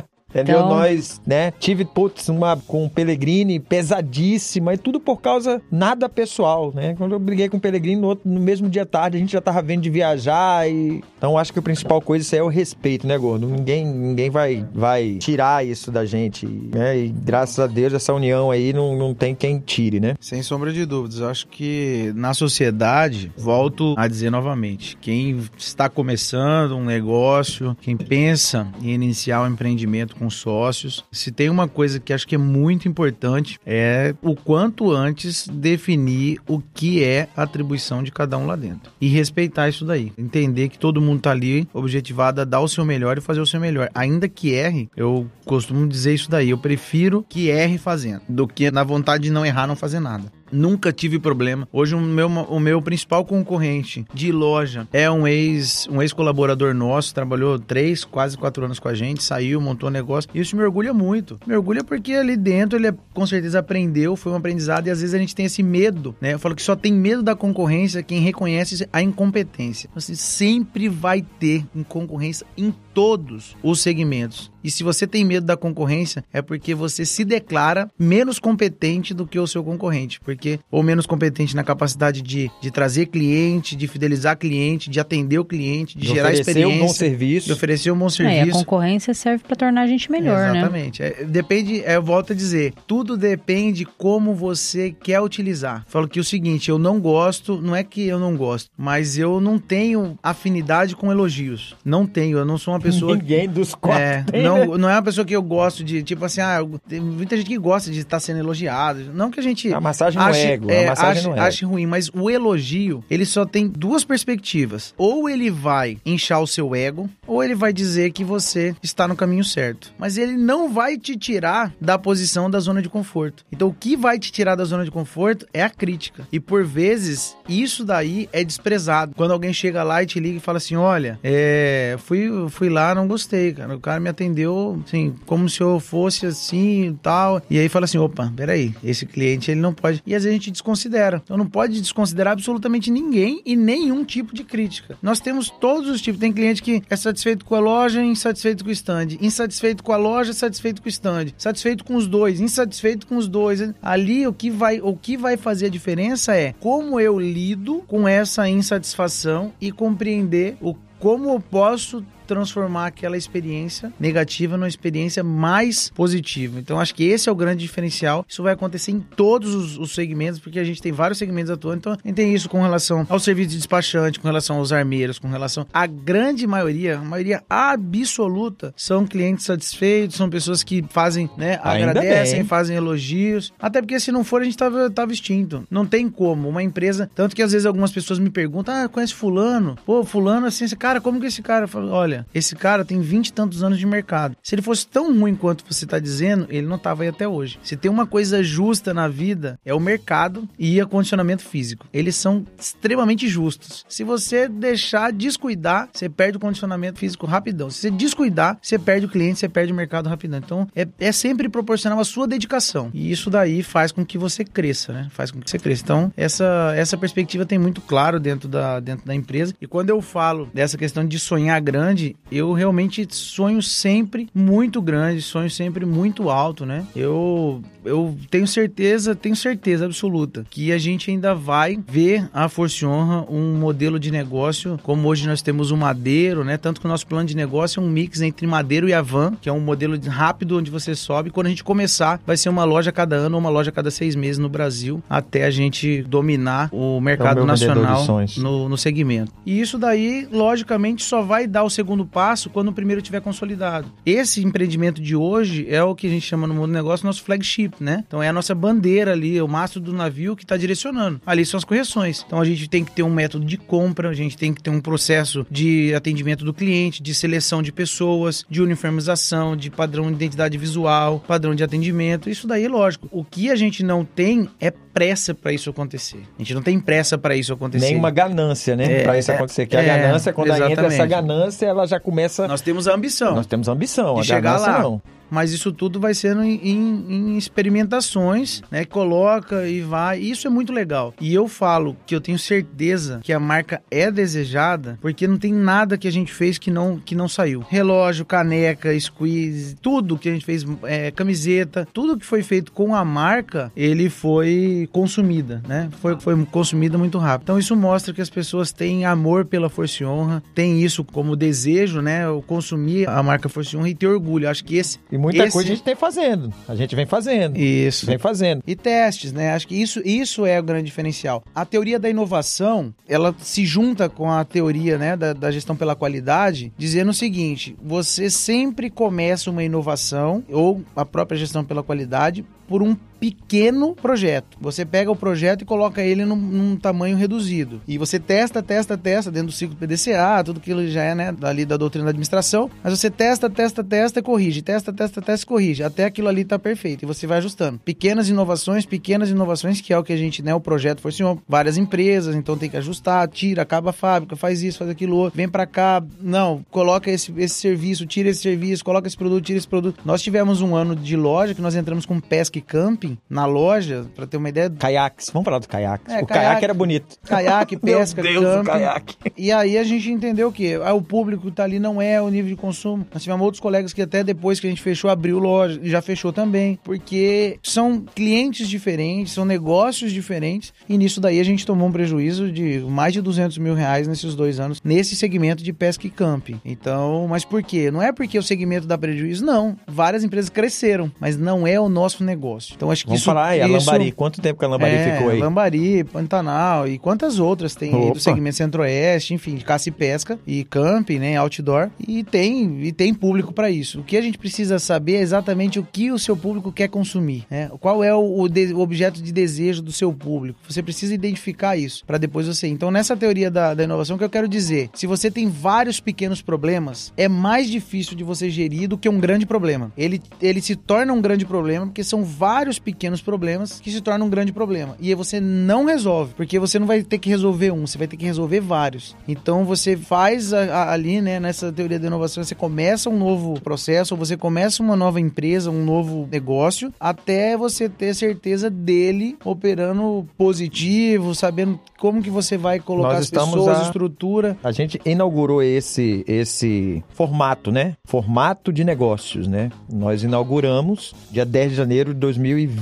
Entendeu? Então- Nós, né, tive, putz, uma com o Pellegrini pesadíssima e tudo por causa nada pessoal, né? Quando eu briguei com o Pellegrini no, outro- no mesmo dia à tarde, a gente já tava vendo de viajar e... Então acho que a principal coisa isso aí é o respeito, né, Gordo? Ninguém, ninguém vai, vai tirar isso da gente, né? E graças a Deus essa união aí não, não tem quem tire, né? Sem sombra de dúvidas. Eu acho que na sociedade, volto a dizer novamente, quem está começando um negócio, quem pensa em iniciar um empreendimento com sócios, se tem uma coisa que acho que é muito importante, é o quanto antes definir o que é a atribuição de cada um lá dentro. E respeitar isso daí. Entender que todo mundo tá ali objetivado a dar o seu melhor e fazer o seu melhor. Ainda que erre, eu costumo dizer isso daí. Eu prefiro que erre fazendo do que na vontade de não errar, não fazer nada. Nunca tive problema. Hoje o meu, o meu principal concorrente de loja é um ex um ex colaborador nosso, trabalhou três, quase quatro anos com a gente, saiu, montou um negócio. E isso me orgulha muito. Me orgulha porque ali dentro ele com certeza aprendeu, foi um aprendizado e às vezes a gente tem esse medo, né? Eu falo que só tem medo da concorrência quem reconhece a incompetência. Você sempre vai ter concorrência em todos os segmentos. E se você tem medo da concorrência, é porque você se declara menos competente do que o seu concorrente. Porque ou menos competente na capacidade de, de trazer cliente, de fidelizar cliente, de atender o cliente, de, De gerar oferecer experiência, um bom serviço. de oferecer um bom É, e a serviço. concorrência serve pra tornar a gente melhor, né? Exatamente. É, depende, é, eu volto a dizer, tudo depende como você quer utilizar. Falo que o seguinte, eu não gosto, não é que eu não gosto, mas eu não tenho afinidade com elogios. Não tenho, eu não sou uma pessoa Ninguém dos quatro é, tem, não, né? não é uma pessoa que eu gosto de, tipo assim, ah, tem muita gente que gosta de estar sendo elogiado. Não que a gente. A massagem no ache, ego, a é, massagem ache, no ego. ache ruim, mas o elogio, ele só tem duas perspectivas. Ou ele vai inchar o seu ego, ou ele vai dizer que você está no caminho certo. Mas ele não vai te tirar da posição da zona de conforto. Então, o que vai te tirar da zona de conforto é a crítica. E por vezes, isso daí é desprezado. Quando alguém chega lá e te liga e fala assim: olha, é, fui, fui lá, não gostei, cara. O cara me atendeu, assim, como se eu fosse assim e tal. E aí fala assim: opa, peraí, esse cliente ele não pode. E às vezes a gente desconsidera. Então não pode desconsiderar absolutamente ninguém e nenhum tipo de crítica. Nós temos todos os tipos. Tem cliente que é satisfeito com a loja, insatisfeito com o stand. Insatisfeito com a loja, satisfeito com o stand. Satisfeito com os dois, insatisfeito com os dois. Ali o que vai, o que vai fazer a diferença é como eu lido com essa insatisfação e compreender o como eu posso transformar aquela experiência negativa numa experiência mais positiva. Então, acho que esse é o grande diferencial. Isso vai acontecer em todos os, os segmentos, porque a gente tem vários segmentos atuando. Então, a gente tem isso com relação ao serviço de despachante, com relação aos armeiros, com relação. A grande maioria, a maioria absoluta, são clientes satisfeitos, são pessoas que fazem, né, Ainda agradecem, bem. fazem elogios. Até porque se não for, a gente tava, tava extinto. Não tem como. Uma empresa. Tanto que às vezes algumas pessoas me perguntam: ah, conhece Fulano? Pô, Fulano, assim, esse cara, como que esse cara? Eu falo, Olha, esse cara tem 20 e tantos anos de mercado. Se ele fosse tão ruim quanto você tá dizendo, ele não tava aí até hoje. Se tem uma coisa justa na vida, é o mercado e o condicionamento físico. Eles são extremamente justos. Se você deixar descuidar, você perde o condicionamento físico rapidão. Se você descuidar, você perde o cliente, você perde o mercado rapidão. Então, é, é sempre proporcional à sua dedicação. E isso daí faz com que você cresça, né? Faz com que você cresça. Então, essa, essa perspectiva tem muito claro dentro da, dentro da empresa. E quando eu falo dessa questão de sonhar grande, eu realmente sonho sempre muito grande, sonho sempre muito alto, né? Eu, eu tenho certeza, tenho certeza absoluta que a gente ainda vai ver a Força Honra um modelo de negócio como hoje nós temos o Madeiro, né? Tanto que o nosso plano de negócio é um mix entre Madeiro e Avan, que é um modelo de- rápido onde você sobe. Quando a gente começar, vai ser uma loja a cada ano ou uma loja a cada seis meses no Brasil, até a gente dominar o mercado É de nacional no, no segmento. E isso daí, logicamente, só vai dar o segundo passo quando o primeiro tiver consolidado. Esse empreendimento de hoje é o que a gente chama no mundo do negócio nosso flagship, né? Então é a nossa bandeira ali, é o mastro do navio que está direcionando. Ali são as correções. Então a gente tem que ter um método de compra, a gente tem que ter um processo de atendimento do cliente, de seleção de pessoas, de uniformização, de padrão de identidade visual, padrão de atendimento. Isso daí é lógico. O que a gente não tem é pressa para isso acontecer. A gente não tem pressa para isso acontecer. Nenhuma ganância, né? É, pra isso é, acontecer. Que a é, ganância, quando entra essa ganância, ela já começa. Nós temos a ambição. Nós temos ambição. de a chegar lá. não. Mas isso tudo vai sendo em, em- em experimentações, né? Coloca e vai. E isso é muito legal. E eu falo que eu tenho certeza que a marca é desejada, porque não tem nada que a gente fez que não, que não saiu. Relógio, caneca, squeeze, tudo que a gente fez, é, camiseta, tudo que foi feito com a marca, ele foi consumida, né? Foi, foi consumida muito rápido. Então isso mostra que as pessoas têm amor pela Força e Honra, tem isso como desejo, né? O consumir a marca Força e Honra e ter orgulho. Acho que esse E muita esse- coisa a gente tem fazendo. A gente vem fazendo. Isso. Vem fazendo. E testes, né? Acho que isso, isso é o grande diferencial. A teoria da inovação, ela se junta com a teoria né, da, da gestão pela qualidade, dizendo o seguinte: você sempre começa uma inovação ou a própria gestão pela qualidade por um pequeno projeto. Você pega o projeto e coloca ele num, num tamanho reduzido. E você testa, testa, testa dentro do ciclo PDCA, tudo aquilo já é, né, dali da doutrina da administração. Mas você testa, testa, testa e corrige. Testa, testa, testa e corrige. Até aquilo ali tá perfeito. E você vai ajustando. Pequenas inovações, pequenas inovações, que é o que a gente, né, o projeto foi assim, várias empresas, então tem que ajustar, tira, acaba a fábrica, faz isso, faz aquilo outro, vem pra cá, não, coloca esse, esse serviço, tira esse serviço, coloca esse produto, tira esse produto. Nós tivemos um ano de loja que nós entramos com pesca e camping camping na loja, pra ter uma ideia. Caiaques. Vamos falar dos caiaques. É, o caiaque. era bonito. Caiaque, pesca, Meu Deus, camping. caiaque. E aí a gente entendeu que ah, o público que tá ali não é o nível de consumo. Nós tivemos outros colegas que até depois que a gente fechou, abriu loja e já fechou também. Porque são clientes diferentes, são negócios diferentes. E nisso daí a gente tomou um prejuízo de mais de 200 mil reais nesses dois anos, nesse segmento de pesca e camping. Então, mas por quê? Não é porque o segmento dá prejuízo, não. Várias empresas cresceram, mas não é o nosso negócio. Então acho que Vamos isso... falar aí, a isso- Lambari. Quanto tempo que a Lambari é, ficou aí? Lambari, Pantanal e quantas outras tem aí do segmento centro-oeste, enfim, de caça e pesca e camping, né, outdoor, e tem e tem público para isso. O que a gente precisa saber é exatamente o que o seu público quer consumir, né? Qual é o, o de- o objeto de desejo do seu público? Você precisa identificar isso para depois você. Então, nessa teoria da, da inovação, o que eu quero dizer, se você tem vários pequenos problemas, é mais difícil de você gerir do que um grande problema. Ele, ele se torna um grande problema porque são vários pequenos problemas que se tornam um grande problema. E aí você não resolve, porque você não vai ter que resolver um, você vai ter que resolver vários. Então você faz a- a- ali, né, nessa teoria da inovação, você começa um novo processo, ou você começa uma nova empresa, um novo negócio, até você ter certeza dele operando positivo, sabendo como que você vai colocar Nós as pessoas, a- estrutura. A gente inaugurou esse, esse formato, né? Formato de negócios, né? Nós inauguramos dia 10 de janeiro de 2020.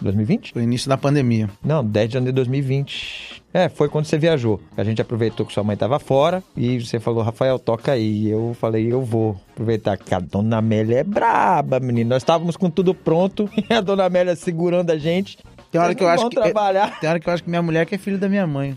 2020? Foi o início da pandemia. Não, 10 de janeiro de 2020. É, foi quando você viajou. A gente aproveitou que sua mãe estava fora e você falou, Rafael, toca aí. E eu falei, eu vou aproveitar que a dona Amélia é braba, menino. Nós estávamos com tudo pronto e a dona Amélia segurando a gente. Tem hora Vocês que eu acho que trabalhar. Tem hora que eu acho que minha mulher que é filho da minha mãe.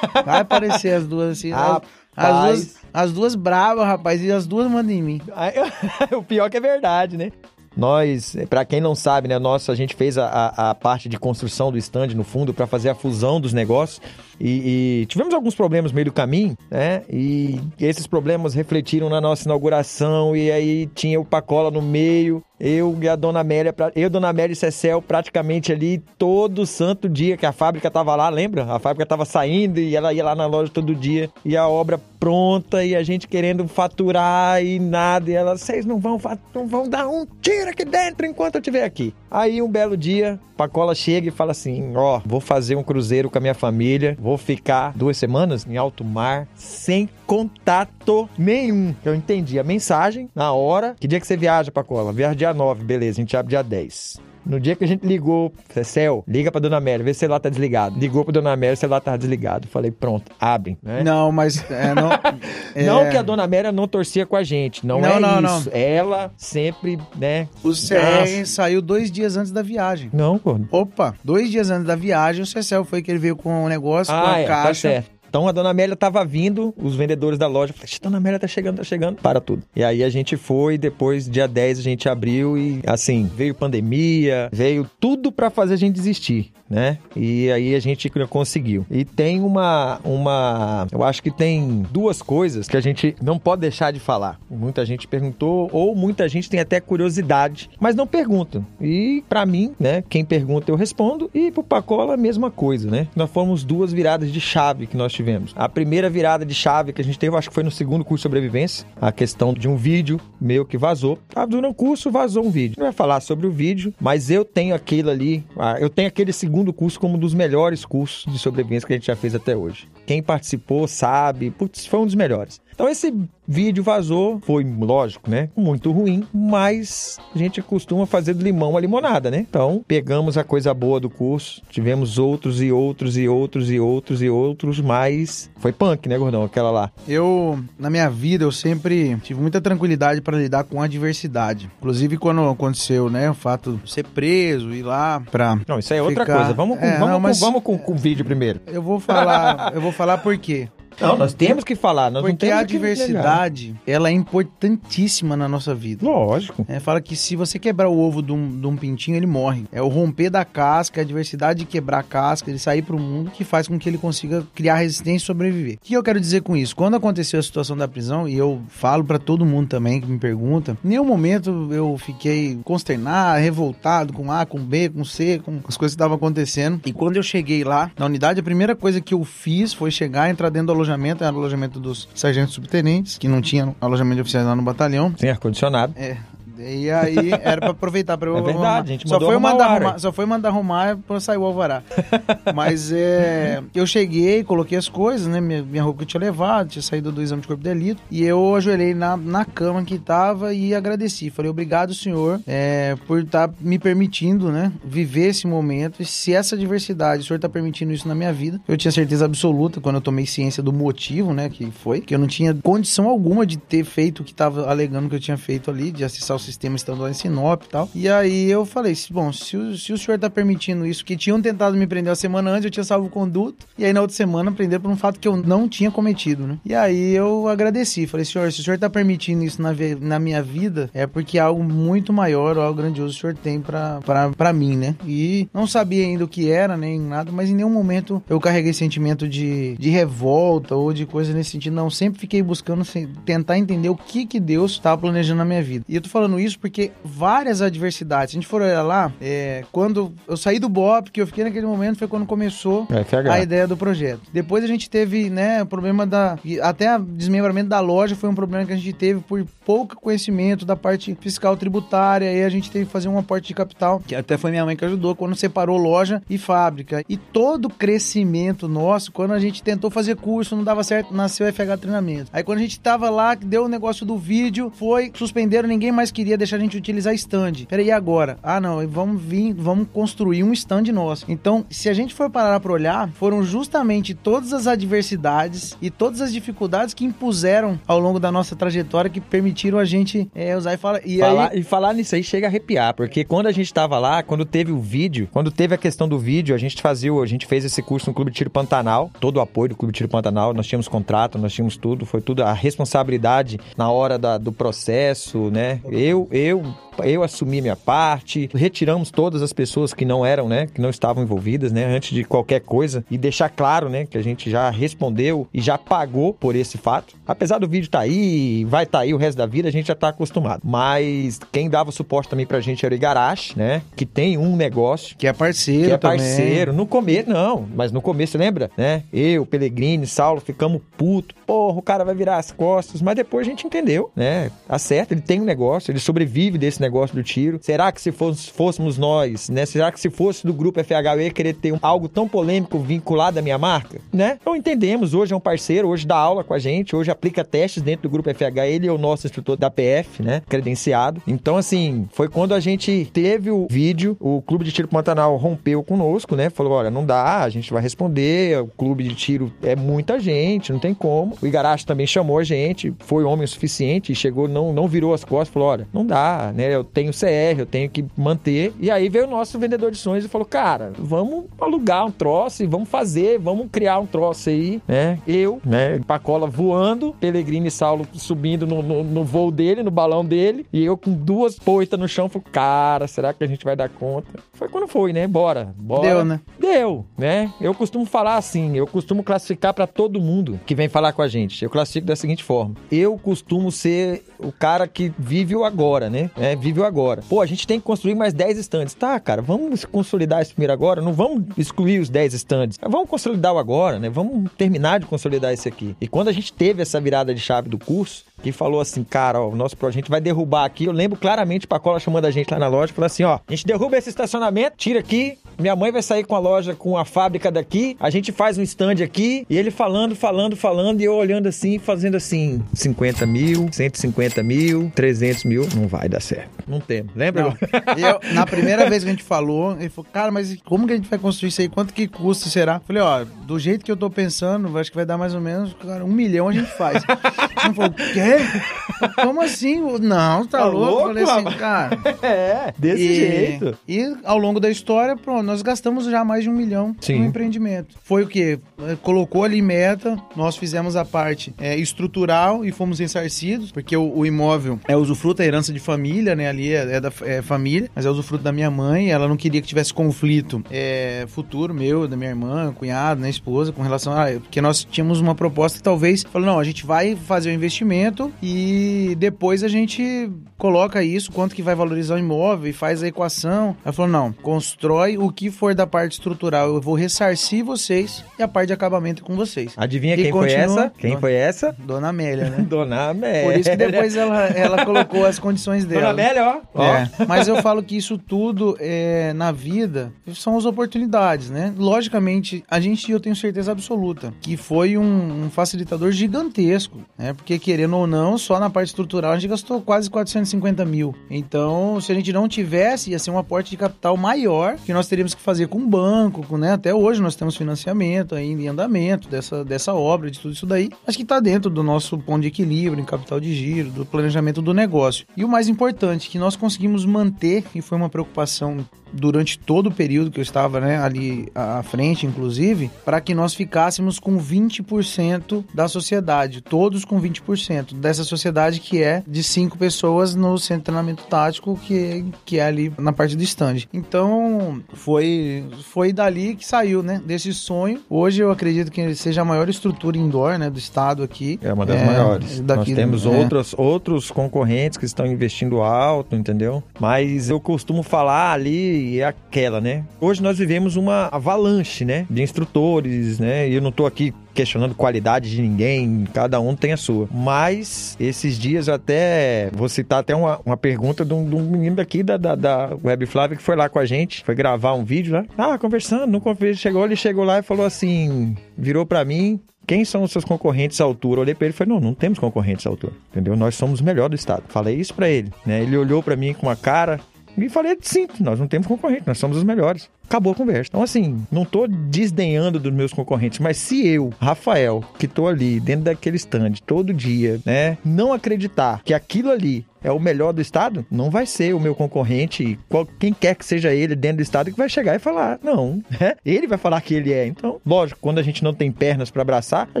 Vai aparecer as duas assim. as- Rapaz. As duas, as duas bravas, rapaz, e as duas mandam em mim. O pior que é verdade, né? Nós, pra quem não sabe, né, nossa, a gente fez a, a, a parte de construção do stand no fundo para fazer a fusão dos negócios e, e tivemos alguns problemas no meio do caminho, né? E esses problemas refletiram na nossa inauguração e aí tinha o Pacola no meio, eu e a Dona Amélia, eu, Dona Amélia e Cecel praticamente ali todo santo dia que a fábrica tava lá, lembra? A fábrica tava saindo e ela ia lá na loja todo dia e a obra pronta e a gente querendo faturar e nada. E ela, vocês não vão, não vão dar um tiro aqui dentro enquanto eu estiver aqui. Aí um belo dia, Pacola chega e fala assim: Ó, vou fazer um cruzeiro com a minha família, vou ficar duas semanas em alto mar, sem contato nenhum. Eu entendi a mensagem na hora. Que dia que você viaja, Pacola? Viaja dia 9, beleza, a gente abre dia 10. No dia que a gente ligou, Cecel, liga pra Dona Amélia, vê se o celular tá desligado. Ligou pra Dona Amélia, o celular tava desligado. Falei, pronto, abre, né? Não, mas. É, não, é, Não que a Dona Amélia não torcia com a gente, não, Não, é não, não. isso. Ela sempre, né? O CR saiu dois dias antes da viagem. Não, pô. Opa, dois dias antes da viagem, o Cecel foi que ele veio com o negócio, com Ah, a é, tá caixa. certo. Então a Dona Amélia tava vindo, os vendedores da loja falaram, "Ixi, Dona Amélia tá chegando, tá chegando, para tudo. E aí a gente foi, depois, dia 10, a gente abriu e, assim, veio pandemia, veio tudo pra fazer a gente desistir, né? E aí a gente conseguiu. E tem uma, uma, eu acho que tem duas coisas que a gente não pode deixar de falar. Muita gente perguntou, ou muita gente tem até curiosidade, mas não pergunta. E pra mim, né, quem pergunta eu respondo, e pro Pacola a mesma coisa, né? Nós fomos duas viradas de chave que nós tivemos. A primeira virada de chave que a gente teve, acho que foi no segundo curso de sobrevivência, a questão de um vídeo meu que vazou. Tava durante o curso, vazou um vídeo. Não vai falar sobre o vídeo, mas eu tenho aquele ali, ah, eu tenho aquele segundo curso como um dos melhores cursos de sobrevivência que a gente já fez até hoje. Quem participou sabe, putz, foi um dos melhores. Então esse vídeo vazou, foi lógico, né? Muito ruim, mas a gente costuma fazer do limão a limonada, né? Então pegamos a coisa boa do curso, tivemos outros e outros e outros e outros e outros, mas foi punk, né, gordão? Aquela lá. Eu, na minha vida, eu sempre tive muita tranquilidade para lidar com a adversidade. Inclusive, quando aconteceu, né, o fato de ser preso, ir lá pra. Não, isso aí é outra Ficar- coisa. Vamos com, É, vamos não, com- mas- vamos com, com o vídeo primeiro. Eu vou falar, eu vou falar por quê. Não, nós temos que falar. Nós não Porque temos a adversidade, ela é importantíssima na nossa vida. Lógico. É, fala que se você quebrar o ovo de um, de um pintinho, ele morre. É o romper da casca, a adversidade de quebrar a casca, ele sair pro mundo, que faz com que ele consiga criar resistência e sobreviver. O que eu quero dizer com isso? Quando aconteceu a situação da prisão, e eu falo pra todo mundo também que me pergunta, em nenhum momento eu fiquei consternado, revoltado com A, com B, com C, com as coisas que estavam acontecendo. E quando eu cheguei lá, na unidade, a primeira coisa que eu fiz foi chegar, entrar dentro do alojamento, era o alojamento dos sargentos subtenentes, que não tinha alojamento de oficiais lá no batalhão. Sem ar-condicionado. É, E aí era pra aproveitar pra eu É verdade, arrumar. gente só foi arrumar mandar arrumar. Só foi mandar arrumar pra sair o alvará. Mas é. Eu cheguei, coloquei as coisas, né? Minha, minha roupa que eu tinha levado, tinha saído do exame de corpo de delito. E eu ajoelhei na, na cama que tava e agradeci. Falei, obrigado, senhor, é, por estar me permitindo, né? Viver esse momento. E se essa diversidade, o senhor tá permitindo isso na minha vida, eu tinha certeza absoluta quando eu tomei ciência do motivo, né? Que foi, que eu não tinha condição alguma de ter feito o que tava alegando que eu tinha feito ali, de acessar o sistema estando lá em Sinop e tal. E aí eu falei, bom, se o, se o senhor tá permitindo isso, que tinham tentado me prender a semana antes, eu tinha salvo o conduto, e aí na outra semana prender por um fato que eu não tinha cometido, né? E aí eu agradeci, falei, senhor, se o senhor tá permitindo isso na, na minha vida, é porque algo muito maior ou algo grandioso o senhor tem pra mim, né? E não sabia ainda o que era, nem nada, mas em nenhum momento eu carreguei sentimento de, de revolta ou de coisa nesse sentido, não. Sempre fiquei buscando tentar entender o que que Deus estava planejando na minha vida. E eu tô falando isso porque várias adversidades, se a gente for olhar lá, é, quando eu saí do BOP, que eu fiquei naquele momento, foi quando começou É, FH. a ideia do projeto. Depois a gente teve, né, o problema da. Até o desmembramento da loja foi um problema que a gente teve por pouco conhecimento da parte fiscal tributária. E a gente teve que fazer um aporte de capital, que até foi minha mãe que ajudou, quando separou loja e fábrica. E todo o crescimento nosso, quando a gente tentou fazer curso, não dava certo, nasceu o FH Treinamento. Aí quando a gente tava lá, que deu o negócio do vídeo, foi, suspenderam, ninguém mais queria deixar a gente utilizar stand. Peraí, e agora? Ah, não, vamos vir, vamos construir um stand nosso. Então, se a gente for parar pra olhar, foram justamente todas as adversidades e todas as dificuldades que impuseram ao longo da nossa trajetória que permitiram a gente é, usar e falar. E Falar- aí, E falar nisso aí chega a arrepiar, porque quando a gente tava lá, quando teve o vídeo, quando teve a questão do vídeo, a gente fazia, a gente fez esse curso no Clube Tiro Pantanal, todo o apoio do Clube Tiro Pantanal, nós tínhamos contrato, nós tínhamos tudo, foi tudo a responsabilidade na hora da- do processo, né? Eu, eu, eu assumi minha parte, retiramos todas as pessoas que não eram, né, que não estavam envolvidas, né, antes de qualquer coisa e deixar claro, né, que a gente já respondeu e já pagou por esse fato. Apesar do vídeo tá aí, vai tá aí o resto da vida, a gente já tá acostumado. Mas quem dava suporte também pra gente era o Igarashi, né, que tem um negócio que é parceiro que é também. parceiro. No começo, não, mas no começo, lembra? Né? Eu, Pelegrini, Saulo, ficamos puto. Porra, o cara vai virar as costas. Mas depois a gente entendeu, né? Acerta, ele tem um negócio, ele sobrevive desse negócio do tiro. Será que se fosse- fôssemos nós, né? Será que se fosse do grupo FH eu ia querer ter um- algo tão polêmico vinculado à minha marca? Né? Então entendemos, hoje é um parceiro, hoje dá aula com a gente, hoje aplica testes dentro do grupo FH. Ele é o nosso instrutor da PF, né? Credenciado. Então, assim, foi quando a gente teve o vídeo, o Clube de Tiro Pantanal rompeu conosco, né? Falou: olha, não dá, a gente vai responder. O clube de tiro é muita gente, não tem como. O Igarashi também chamou a gente, foi homem o suficiente, chegou, não, não virou as costas, falou: olha, não dá, né? Eu tenho CR, eu tenho que manter. E aí veio o nosso vendedor de sonhos e falou: cara, vamos alugar um troço e vamos fazer, vamos criar um troço aí, né? Eu, né? Pacola voando, Pelegrini e Saulo subindo no, no, no voo dele, no balão dele, e eu com duas poitas no chão, falei, cara, será que a gente vai dar conta? Foi quando foi, né? Bora, bora. Deu, né? Deu, né? Eu costumo falar assim, eu costumo classificar pra todo mundo que vem falar com a gente. Eu classifico da seguinte forma: eu costumo ser o cara que vive o agora, né? É, vive o agora. Pô, a gente tem que construir mais 10 stands. Tá, cara, vamos consolidar esse primeiro agora, não vamos excluir os 10 stands. Mas Vamos consolidar o agora, né? Vamos terminar de consolidar esse aqui. E quando a gente teve essa virada de chave do curso, que falou assim, cara, ó, o nosso projeto vai derrubar aqui. Eu lembro claramente o Pacola chamando a gente lá na loja, falou assim, ó, a gente derruba esse estacionamento, tira aqui, minha mãe vai sair com a loja, com a fábrica daqui, a gente faz um stand aqui, e ele falando, falando, falando, e eu olhando assim, fazendo assim, 50 mil, 150 mil, 300 mil, não vai dar certo. Não temos, lembra? Não. Eu, na primeira vez que a gente falou, ele falou, cara, mas como que a gente vai construir isso aí? Quanto que custa, será? Falei, ó, do jeito que eu tô pensando, acho que vai dar mais ou menos, cara, um milhão a gente faz. Ele falou, quê? Como assim? Não, tá, Tá louco? louco, Falei assim, cara... É, desse e, jeito. E ao longo da história, pronto, nós gastamos já mais de um milhão Sim. no empreendimento. Foi o quê? Eh, Colocou ali meta, nós fizemos a parte eh, estrutural e fomos ressarcidos, porque o, o imóvel é usufruto, é herança de família, né? Ali é, é da é família, mas é usufruto da minha mãe. Ela não queria que tivesse conflito eh, futuro meu, da minha irmã, cunhado, né, esposa, com relação a. Porque nós tínhamos uma proposta que talvez falou: não, a gente vai fazer o investimento e depois a gente coloca isso, quanto que vai valorizar o imóvel e faz a equação. Ela falou: não, constrói o que for da parte estrutural, eu vou ressarcir vocês e a parte de acabamento com vocês. Adivinha E quem foi continua- essa? Quem Dona- foi essa? Dona Amélia, né? Dona Amélia. Por isso que depois ela, ela colocou as condições Dona dela. Amélia, ó. ó. É, mas eu falo que isso tudo é, na vida são as oportunidades, né? Logicamente, a gente, eu tenho certeza absoluta, que foi um, um facilitador gigantesco, né? Porque querendo ou não, só na parte estrutural a gente gastou quase 450 mil. Então, se a gente não tivesse, ia ser um aporte de capital maior que nós teríamos que fazer com o banco, com, né? Até hoje nós temos financiamento ainda em andamento dessa, dessa obra, de tudo isso daí. Acho que está dentro do nosso ponto de equilíbrio em capital de giro, do planejamento do negócio. E o mais importante, que nós conseguimos manter, e foi uma preocupação durante todo o período que eu estava né, ali à frente, inclusive, para que nós ficássemos com 20% da sociedade, todos com 20% dessa sociedade que é de cinco pessoas no centro de treinamento tático, que, que é ali na parte do stand. Então, foi, foi dali que saiu, né, desse sonho. Hoje eu acredito que seja a maior estrutura indoor, né, do estado aqui. É uma das é, maiores. Daqui, Nós temos é. outros, outros concorrentes que estão investindo alto, entendeu? Mas eu costumo falar ali é aquela, né? Hoje nós vivemos uma avalanche, né, de instrutores, né? E eu não tô aqui questionando qualidade de ninguém, cada um tem a sua. Mas esses dias até vou citar até uma, uma pergunta de um, de um menino daqui da, da, da Web Flávia que foi lá com a gente, foi gravar um vídeo lá. Ah, conversando, não conversei, chegou, ele chegou lá e falou assim, virou para mim, quem são os seus concorrentes à altura? Eu olhei para ele e falei, não, não temos concorrentes à altura, entendeu? Nós somos o melhor do estado. Falei isso para ele, né? Ele olhou para mim com uma cara e falei, sim, nós não temos concorrente, nós somos os melhores acabou a conversa. Então, assim, não tô desdenhando dos meus concorrentes, mas se eu, Rafael, que tô ali dentro daquele stand todo dia, né, não acreditar que aquilo ali é o melhor do estado, não vai ser o meu concorrente, qual, quem quer que seja ele dentro do estado, que vai chegar e falar, não, né? Ele vai falar que ele é. Então, lógico, quando a gente não tem pernas para abraçar, a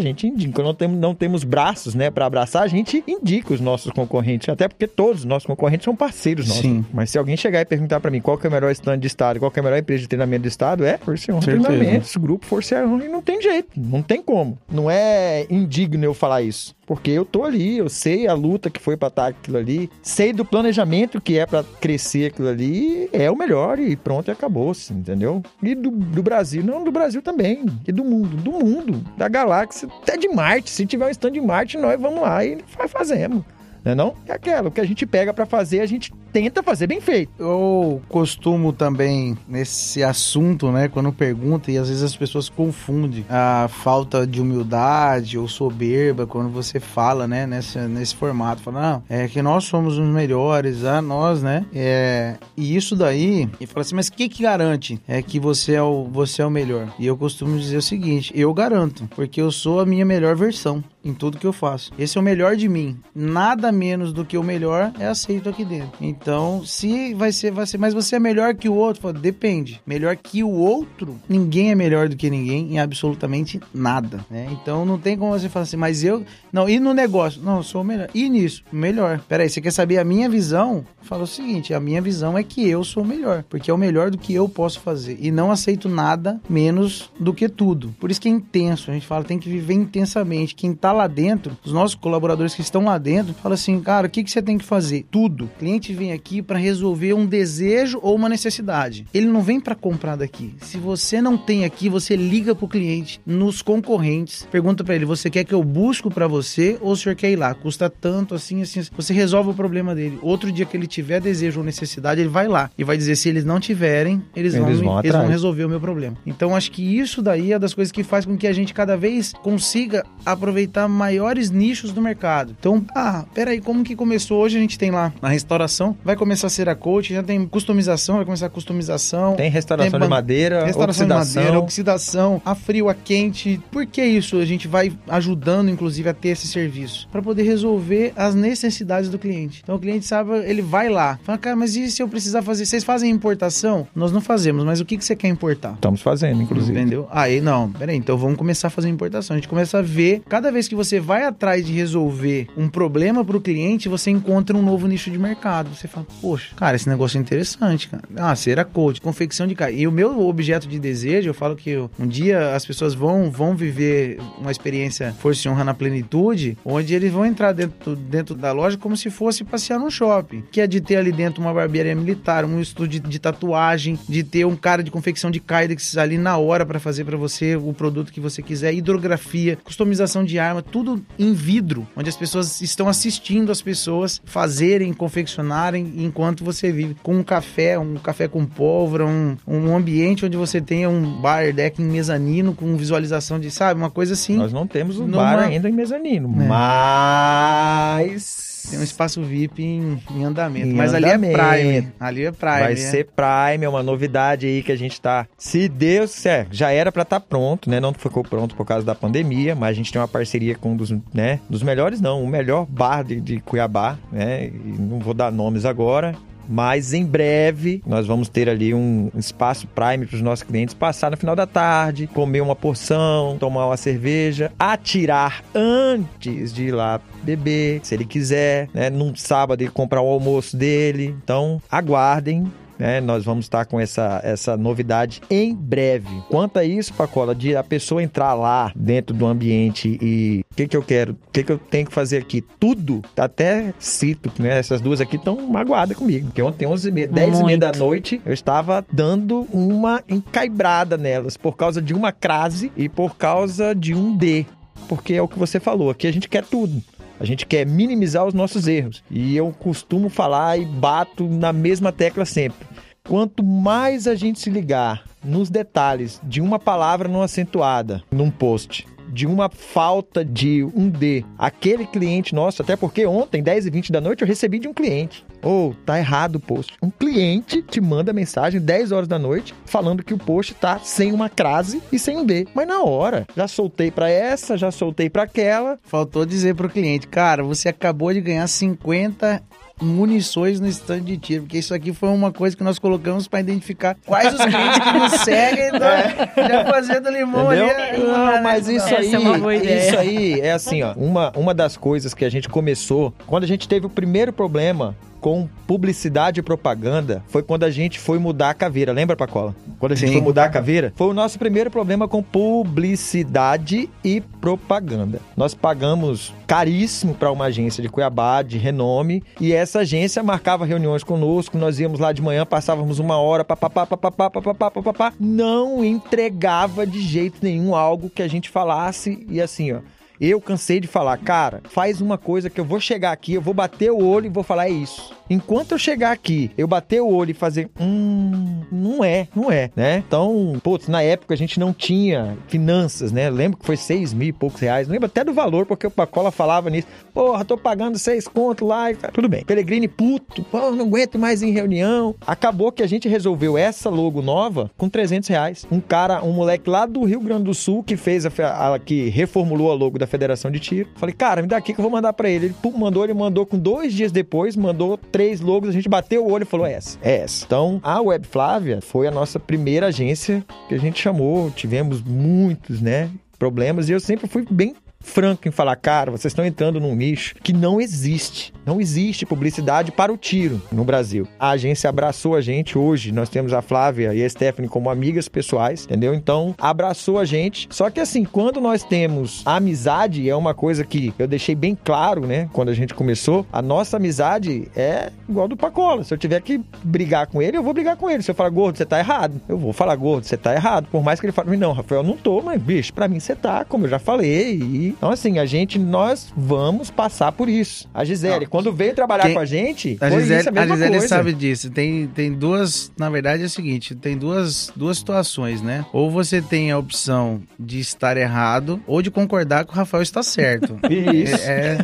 gente indica. Quando não temos, não temos braços, né, para abraçar, a gente indica os nossos concorrentes, até porque todos os nossos concorrentes são parceiros nossos. Sim. Mas se alguém chegar e perguntar para mim qual que é o melhor stand de estado, qual que é a melhor empresa de treinamento do Estado é Força e Honra Treinamentos, grupo Força e Honra, e não tem jeito, não tem como. Não é indigno eu falar isso. Porque eu tô ali, eu sei a luta que foi para estar aquilo ali, sei do planejamento que é para crescer aquilo ali, é o melhor e pronto, e acabou-se, entendeu? E do, do, Brasil, não do Brasil também, e do mundo, do mundo, da galáxia, até de Marte. Se tiver um stand de Marte, nós vamos lá e fazemos. Não é não? É aquela, o que a gente pega para fazer, a gente tenta fazer bem feito. Eu costumo também, nesse assunto, né, quando pergunta, e às vezes as pessoas confundem a falta de humildade ou soberba quando você fala, né, nesse, nesse formato. Fala, não, é que nós somos os melhores, a nós, né? É, e isso daí, e fala assim, mas o que que garante é que você é, o, você é o melhor? E eu costumo dizer o seguinte, eu garanto, porque eu sou a minha melhor versão em tudo que eu faço. Esse é o melhor de mim. Nada menos do que o melhor é aceito aqui dentro. Então, se vai ser, vai ser, mas você é melhor que o outro, fala, depende. Melhor que o outro, ninguém é melhor do que ninguém em absolutamente nada, né? Então não tem como você falar assim, mas eu, não, e no negócio, não, eu sou o melhor. E nisso, melhor. Peraí, você quer saber a minha visão? Fala o seguinte, a minha visão é que eu sou o melhor, porque é o melhor do que eu posso fazer e não aceito nada menos do que tudo. Por isso que é intenso, a gente fala, tem que viver intensamente. Quem tá lá dentro, os nossos colaboradores que estão lá dentro, fala assim, cara, o que, que você tem que fazer? Tudo. O cliente vem aqui para resolver um desejo ou uma necessidade. Ele não vem para comprar daqui. Se você não tem aqui, você liga pro cliente, nos concorrentes, pergunta para ele, você quer que eu busco para você ou o senhor quer ir lá? Custa tanto, assim, assim. Você resolve o problema dele. Outro dia que ele tiver desejo ou necessidade, ele vai lá e vai dizer se eles não tiverem, eles, eles vão, vão eles vão resolver o meu problema. Então acho que isso daí é das coisas que faz com que a gente cada vez consiga aproveitar maiores nichos do mercado. Então, ah, peraí, como que começou? Hoje a gente tem lá na restauração, vai começar a ser a coach, já tem customização, vai começar a customização. Tem restauração tem de madeira, restauração oxidação. de madeira, oxidação, a frio, a quente. Por que isso? A gente vai ajudando, inclusive, a ter esse serviço para poder resolver as necessidades do cliente. Então o cliente sabe, ele vai lá, fala, cara, mas e se eu precisar fazer? Vocês fazem importação? Nós não fazemos, mas o que, que você quer importar? Estamos fazendo, inclusive. Entendeu? Aí, não, peraí, então vamos começar a fazer importação. A gente começa a ver, cada vez que você vai atrás de resolver um problema para o cliente, você encontra um novo nicho de mercado. Você fala, poxa, cara, esse negócio é interessante, cara. Ah, cera coach, confecção de cara. E o meu objeto de desejo, eu falo que um dia as pessoas vão, vão viver uma experiência força e honra na plenitude, onde eles vão entrar dentro, dentro da loja como se fosse passear num shopping. Que é de ter ali dentro uma barbearia militar, um estúdio de, de tatuagem, de ter um cara de confecção de kydex ali na hora para fazer para você o produto que você quiser, hidrografia, customização de arma, tudo em vidro, onde as pessoas estão assistindo as pessoas fazerem, confeccionarem enquanto você vive com um café, um café com pólvora, um, um ambiente onde você tenha um bar deck em mezanino com visualização de, sabe, uma coisa assim. Nós não temos um Numa- bar ainda em mezanino, É. mas... Tem um espaço VIP em, em andamento. Em mas andamento. ali é Prime. Ali é Prime. Vai é. ser Prime, é uma novidade aí que a gente tá. Se Deus quiser, já era pra estar pronto, né? Não ficou pronto por causa da pandemia, mas a gente tem uma parceria com um dos, né? Dos melhores, não, o melhor bar de, de Cuiabá, né? E não vou dar nomes agora. Mas em breve nós vamos ter ali um espaço Prime para os nossos clientes passar no final da tarde, comer uma porção, tomar uma cerveja, atirar antes de ir lá beber, se ele quiser, né? Num sábado ele comprar o almoço dele. Então aguardem. Né? nós vamos estar com essa, essa novidade em breve. Quanto a isso, Pacola, de a pessoa entrar lá dentro do ambiente e o que, que eu quero, o que, que eu tenho que fazer aqui? Tudo, até cito, né? Essas duas aqui estão magoadas comigo. Porque ontem, 11 e meia, 10 e meia da noite, eu estava dando uma encaibrada nelas por causa de uma crase e por causa de um D. Porque é o que você falou, aqui a gente quer tudo. A gente quer minimizar os nossos erros. E eu costumo falar e bato na mesma tecla sempre. Quanto mais a gente se ligar nos detalhes de uma palavra não acentuada num post, de uma falta de um D, aquele cliente nosso, até porque ontem, 10 e 20 da noite, eu recebi de um cliente. Ou tá errado o post. Um cliente te manda mensagem 10 horas da noite falando que o post tá sem uma crase e sem um D. Mas na hora, já soltei pra essa, já soltei pra aquela, Faltou dizer pro cliente, cara, você acabou de ganhar 50 munições no stand de tiro, porque isso aqui foi uma coisa que nós colocamos para identificar quais os clientes que nos seguem, então, já fazendo limão Entendeu? ali. é, Não, mas isso Essa aí, é isso aí é assim, ó. Uma, uma das coisas que a gente começou, quando a gente teve o primeiro problema com publicidade e propaganda, foi quando a gente foi mudar a caveira. Lembra, Pacola? Quando a gente Sim. foi mudar a caveira, foi o nosso primeiro problema com publicidade e propaganda. Nós pagamos caríssimo para uma agência de Cuiabá, de renome, e essa agência marcava reuniões conosco, nós íamos lá de manhã, passávamos uma hora, papapá, papapá, papapá, papapá, não entregava de jeito nenhum algo que a gente falasse e assim, ó. Eu cansei de falar, cara, faz uma coisa que eu vou chegar aqui, eu vou bater o olho e vou falar é isso. Enquanto eu chegar aqui, eu bater o olho e fazer, hum, não é, não é, né? Então, putz, na época a gente não tinha finanças, né? Lembro que foi seis mil e poucos reais, lembro até do valor, porque o Pacola falava nisso. Porra, tô pagando seis conto lá e tá, tudo bem. Peregrini puto, pô, não aguento mais em reunião. Acabou que a gente resolveu essa logo nova com 300 reais. Um cara, um moleque lá do Rio Grande do Sul que fez a, a- que reformulou a logo da Federação de Tiro. Falei, cara, me dá aqui que eu vou mandar pra ele. Ele pum, mandou, ele mandou com dois dias depois, mandou três logos, a gente bateu o olho e falou, é essa, é essa. Então, a Web Flávia foi a nossa primeira agência que a gente chamou, tivemos muitos, né, problemas, e eu sempre fui bem franco em falar, cara, vocês estão entrando num nicho que não existe. Não existe publicidade para o tiro no Brasil. A agência abraçou a gente hoje. Nós temos a Flávia e a Stephanie como amigas pessoais, entendeu? Então, abraçou a gente. Só que assim, quando nós temos amizade, é uma coisa que eu deixei bem claro, né? Quando a gente começou, a nossa amizade é igual do Pacola. Se eu tiver que brigar com ele, eu vou brigar com ele. Se eu falar, gordo, você tá errado, eu vou falar, gordo, você tá errado. Por mais que ele fale, não, Rafael, não tô, mas, bicho, pra mim você tá, como eu já falei. E, então, assim, a gente, nós vamos passar por isso. A Gisele, Não, quando veio trabalhar quem- com a gente, A foi Gisele, isso a a Gisele coisa. sabe disso. Tem, tem duas. Na verdade é o seguinte: tem duas, duas situações, né? Ou você tem a opção de estar errado, ou de concordar que o Rafael está certo. Isso. É,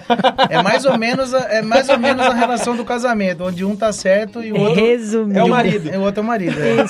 é, é mais ou menos a, é mais ou menos a relação do casamento, onde um tá certo e o outro. Resumindo. É o marido. E o outro é o marido. é.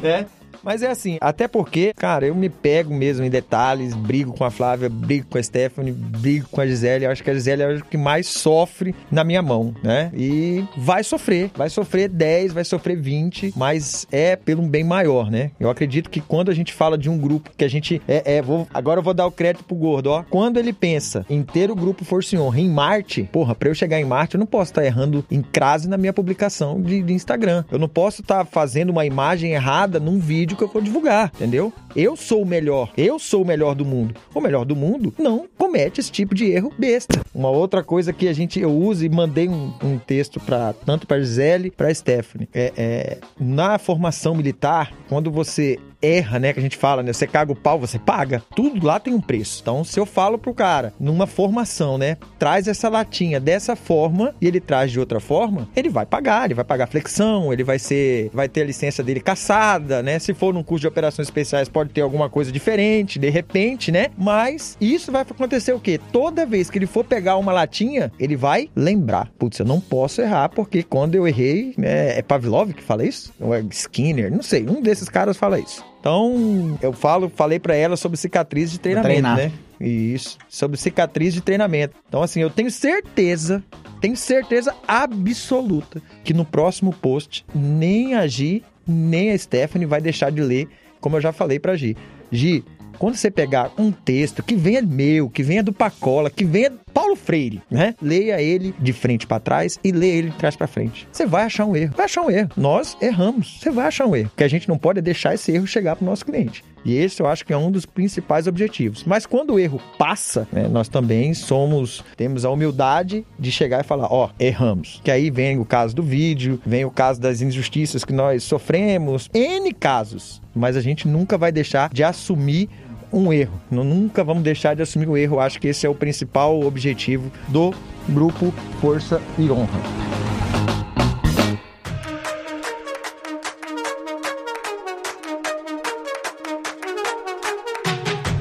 né? Mas é assim, até porque, cara, eu me pego mesmo em detalhes, brigo com a Flávia, brigo com a Stephanie, brigo com a Gisele. Eu acho que a Gisele é o que mais sofre na minha mão, né? E vai sofrer, vai sofrer 10, vai sofrer 20, mas é pelo um bem maior, né? Eu acredito que quando a gente fala de um grupo que a gente é, é vou, agora eu vou dar o crédito pro gordo, ó. Quando ele pensa em ter o grupo Força e Honra em Marte, porra, pra eu chegar em Marte, eu não posso estar errando em crase na minha publicação de, de Instagram. Eu não posso estar fazendo uma imagem errada num vídeo que eu for divulgar, entendeu? Eu sou o melhor, eu sou o melhor do mundo. O melhor do mundo não comete esse tipo de erro besta. Uma outra coisa que a gente eu e mandei um, um texto para tanto para Gisele, para Stephanie, é, é na formação militar, quando você erra, né? Que a gente fala, né? Você caga o pau, você paga. Tudo lá tem um preço. Então, se eu falo pro cara, numa formação, né? Traz essa latinha dessa forma e ele traz de outra forma, ele vai pagar, ele vai pagar flexão, ele vai ser, vai ter a licença dele caçada, né? Se for num curso de operações especiais, pode ter alguma coisa diferente, de repente, né? Mas isso vai acontecer o quê? Toda vez que ele for pegar uma latinha, ele vai lembrar. Putz, eu não posso errar, porque quando eu errei, né, é Pavlov que fala isso? Ou é Skinner? Não sei, um desses caras fala isso. Então, eu falo, falei para ela sobre cicatriz de treinamento, né? Isso, sobre cicatriz de treinamento. Então, assim, eu tenho certeza, tenho certeza absoluta que no próximo post, nem a Gi, nem a Stephanie vai deixar de ler, como eu já falei pra Gi. Gi, quando você pegar um texto que venha meu, que venha do Pacola, que venha Paulo Freire, né? Leia ele de frente para trás e leia ele de trás para frente. Você vai achar um erro. Vai achar um erro. Nós erramos. Você vai achar um erro. O que a gente não pode deixar esse erro chegar para o nosso cliente. E esse eu acho que é um dos principais objetivos. Mas quando o erro passa, né, nós também somos, temos a humildade de chegar e falar, ó, oh, erramos. Que aí vem o caso do vídeo, vem o caso das injustiças que nós sofremos, N casos. Mas a gente nunca vai deixar de assumir um erro. Nunca vamos deixar de assumir o erro. Acho que esse é o principal objetivo do grupo Força e Honra.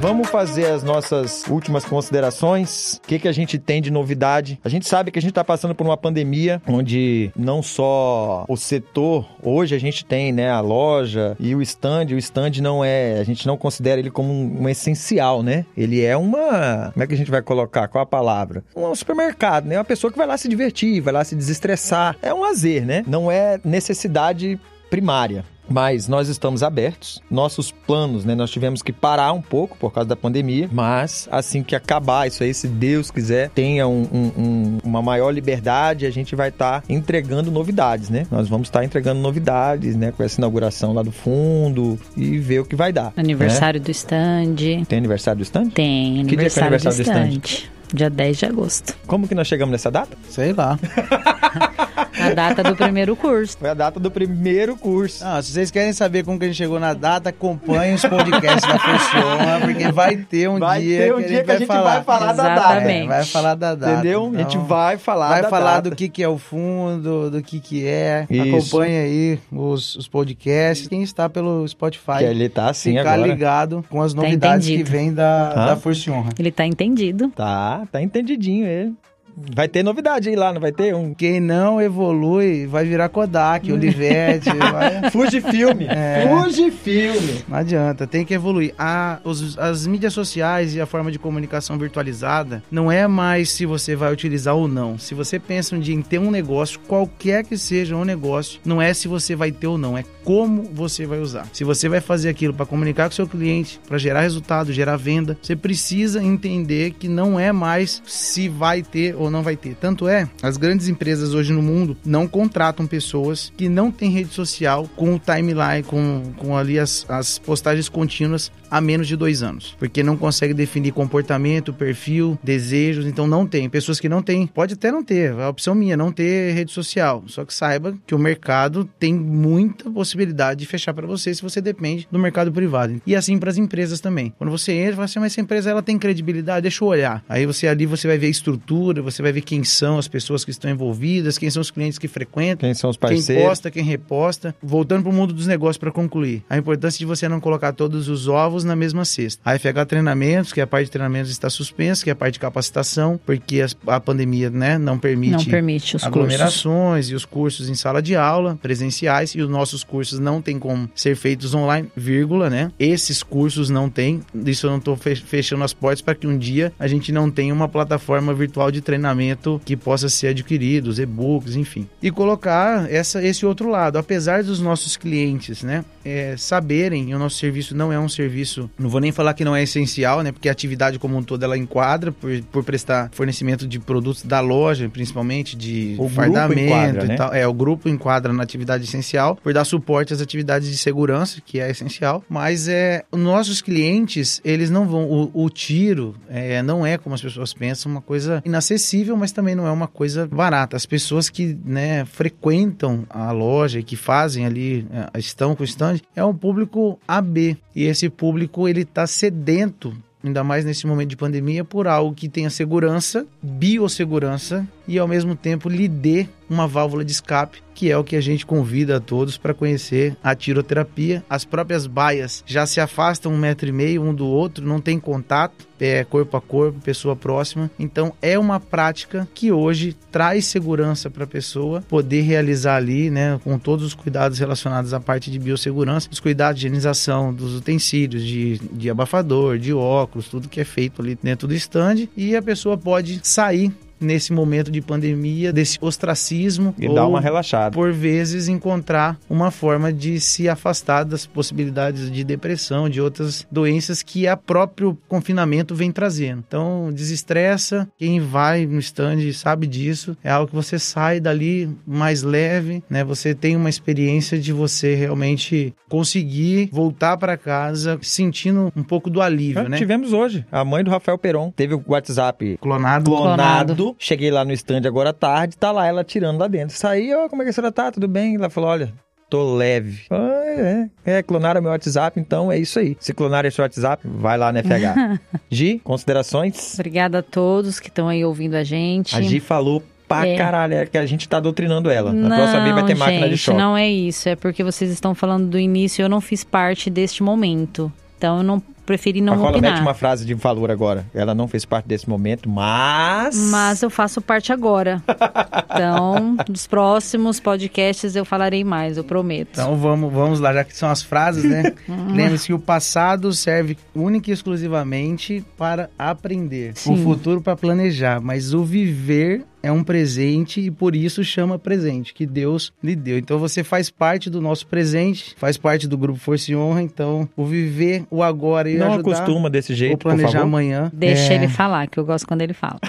Vamos fazer as nossas últimas considerações. O que, que a gente tem de novidade? A gente sabe que a gente está passando por uma pandemia onde não só o setor, hoje a gente tem né, a loja e o stand. O stand não é, a gente não considera ele como um, um essencial, né? Ele é uma. Como é que a gente vai colocar? Qual a palavra? Um supermercado, né? Uma pessoa que vai lá se divertir, vai lá se desestressar. É um lazer, né? Não é necessidade primária. Mas nós estamos abertos. Nossos planos, né? Nós tivemos que parar um pouco por causa da pandemia. Mas assim que acabar isso aí, se Deus quiser, tenha um, um, um, uma maior liberdade, a gente vai estar tá entregando novidades, né? Nós vamos estar tá entregando novidades, né? Com essa inauguração lá do fundo e ver o que vai dar. Aniversário né? do stand. Tem aniversário do stand? Tem, aniversário, que dia que é aniversário do stand? Do stand? Dia 10 de agosto. Como que nós chegamos nessa data? Sei lá. A data do primeiro curso. Foi a data do primeiro curso. Ah, se vocês querem saber como que a gente chegou na data, acompanhem os podcasts da Funciona, porque vai ter um vai dia, ter um que, dia a que a gente vai falar, vai falar da data. É, vai falar da data. Entendeu? Então, a gente vai falar Vai da falar data. do que, que é o fundo, do que, que é. Isso. Acompanhe aí os, os podcasts. Quem está pelo Spotify. Que ele tá assim ficar agora. ligado com as novidades que vem da, Ah. da Força e Honra. Ele tá entendido. Tá, tá entendidinho ele. Vai ter novidade aí lá, não vai ter? Um Quem não evolui vai virar Kodak, Olivetti. vai... Fujifilme. É. Fujifilme. Não adianta, tem que evoluir. A, os- as mídias sociais e a forma de comunicação virtualizada não é mais se você vai utilizar ou não. Se você pensa um dia em ter um negócio, qualquer que seja um negócio, não é se você vai ter ou não, é como você vai usar. Se você vai fazer aquilo para comunicar com seu cliente, para gerar resultado, gerar venda, você precisa entender que não é mais se vai ter ou não vai ter. Tanto é, as grandes empresas hoje no mundo não contratam pessoas que não têm rede social com o timeline, com, com ali as, as postagens contínuas há menos de dois anos. Porque não consegue definir comportamento, perfil, desejos, então não tem. Pessoas que não têm, pode até não ter, é a opção minha, não ter rede social. Só que saiba que o mercado tem muita possibilidade de fechar para você se você depende do mercado privado. E assim para as empresas também. Quando você entra, você, mas essa empresa ela tem credibilidade, deixa eu olhar. Aí você ali você vai ver a estrutura, você vai ver quem são as pessoas que estão envolvidas, quem são os clientes que frequentam. Quem são os Quem parceiros? posta, quem reposta. Voltando para o mundo dos negócios para concluir. A importância de você não colocar todos os ovos na mesma cesta. A FH Treinamentos, que a parte de treinamentos está suspensa, que é a parte de capacitação, porque as- a pandemia né, não permite Não permite os cursos. aglomerações e os cursos em sala de aula, presenciais, e os nossos cursos não tem como ser feitos online, vírgula, né? Esses cursos não tem, isso eu não estou fechando as portas para que um dia a gente não tenha uma plataforma virtual de treinamento que possa ser adquirido, os e-books, enfim. E colocar essa, esse outro lado, apesar dos nossos clientes, né, é, saberem, e o nosso serviço não é um serviço, não vou nem falar que não é essencial, né, porque a atividade como um todo ela enquadra por, por prestar fornecimento de produtos da loja, principalmente de O fardamento enquadra, né? e tal. É, o grupo enquadra na atividade essencial, por dar suporte às atividades de segurança, que é essencial, mas é, os nossos clientes, eles não vão, o, o tiro é, não é como as pessoas pensam, uma coisa inacessível acessível, mas também não é uma coisa barata. As pessoas que né, frequentam a loja e que fazem ali, é, estão com o stand, é um público AB. E esse público ele está sedento ainda mais nesse momento de pandemia, por algo que tenha segurança, biossegurança e ao mesmo tempo lhe dê uma válvula de escape, que é o que a gente convida a todos para conhecer a tiroterapia. As próprias baias já se afastam um metro e meio um do outro, não tem contato, é corpo a corpo, pessoa próxima. Então é uma prática que hoje traz segurança para a pessoa poder realizar ali, né, com todos os cuidados relacionados à parte de biossegurança, os cuidados de higienização dos utensílios, de, de abafador, de óculos, tudo que é feito ali dentro do stand e a pessoa pode sair nesse momento de pandemia, desse ostracismo. E dar uma relaxada. Por vezes encontrar uma forma de se afastar das possibilidades de depressão, de outras doenças que a próprio confinamento vem trazendo. Então, desestressa. Quem vai no stand sabe disso. É algo que você sai dali mais leve, né? Você tem uma experiência de você realmente conseguir voltar para casa sentindo um pouco do alívio, é, né? Tivemos hoje. A mãe do Rafael Peron teve o WhatsApp clonado. Clonado. clonado. Cheguei lá no stand agora à tarde, tá lá ela tirando lá dentro. Saí, ó, oh, como é que a senhora tá? Tudo bem? Ela falou, olha, tô leve. Ah, é, é, clonaram meu WhatsApp, então é isso aí. Se clonarem seu WhatsApp, vai lá no FH. Gi, considerações? Obrigada a todos que estão aí ouvindo a gente. A Gi falou pra é. caralho, é que a gente tá doutrinando ela. Na não, próxima vez vai ter máquina gente, de choque. Não é isso, é porque vocês estão falando do início, eu não fiz parte deste momento. Então eu não preferi não Pacola opinar. mete uma frase de valor agora. Ela não fez parte desse momento, mas... Mas eu faço parte agora. então, nos próximos podcasts eu falarei mais, eu prometo. Então vamos, vamos lá, já que são as frases, né? Lembre-se que o passado serve única e exclusivamente para aprender. Sim. O futuro para planejar, mas o viver é um presente e por isso chama presente, que Deus lhe deu. Então você faz parte do nosso presente, faz parte do grupo Força e Honra, então o viver, o agora e Não ajudar, acostuma desse jeito, o planejar amanhã. Deixa é... ele falar, que eu gosto quando ele fala.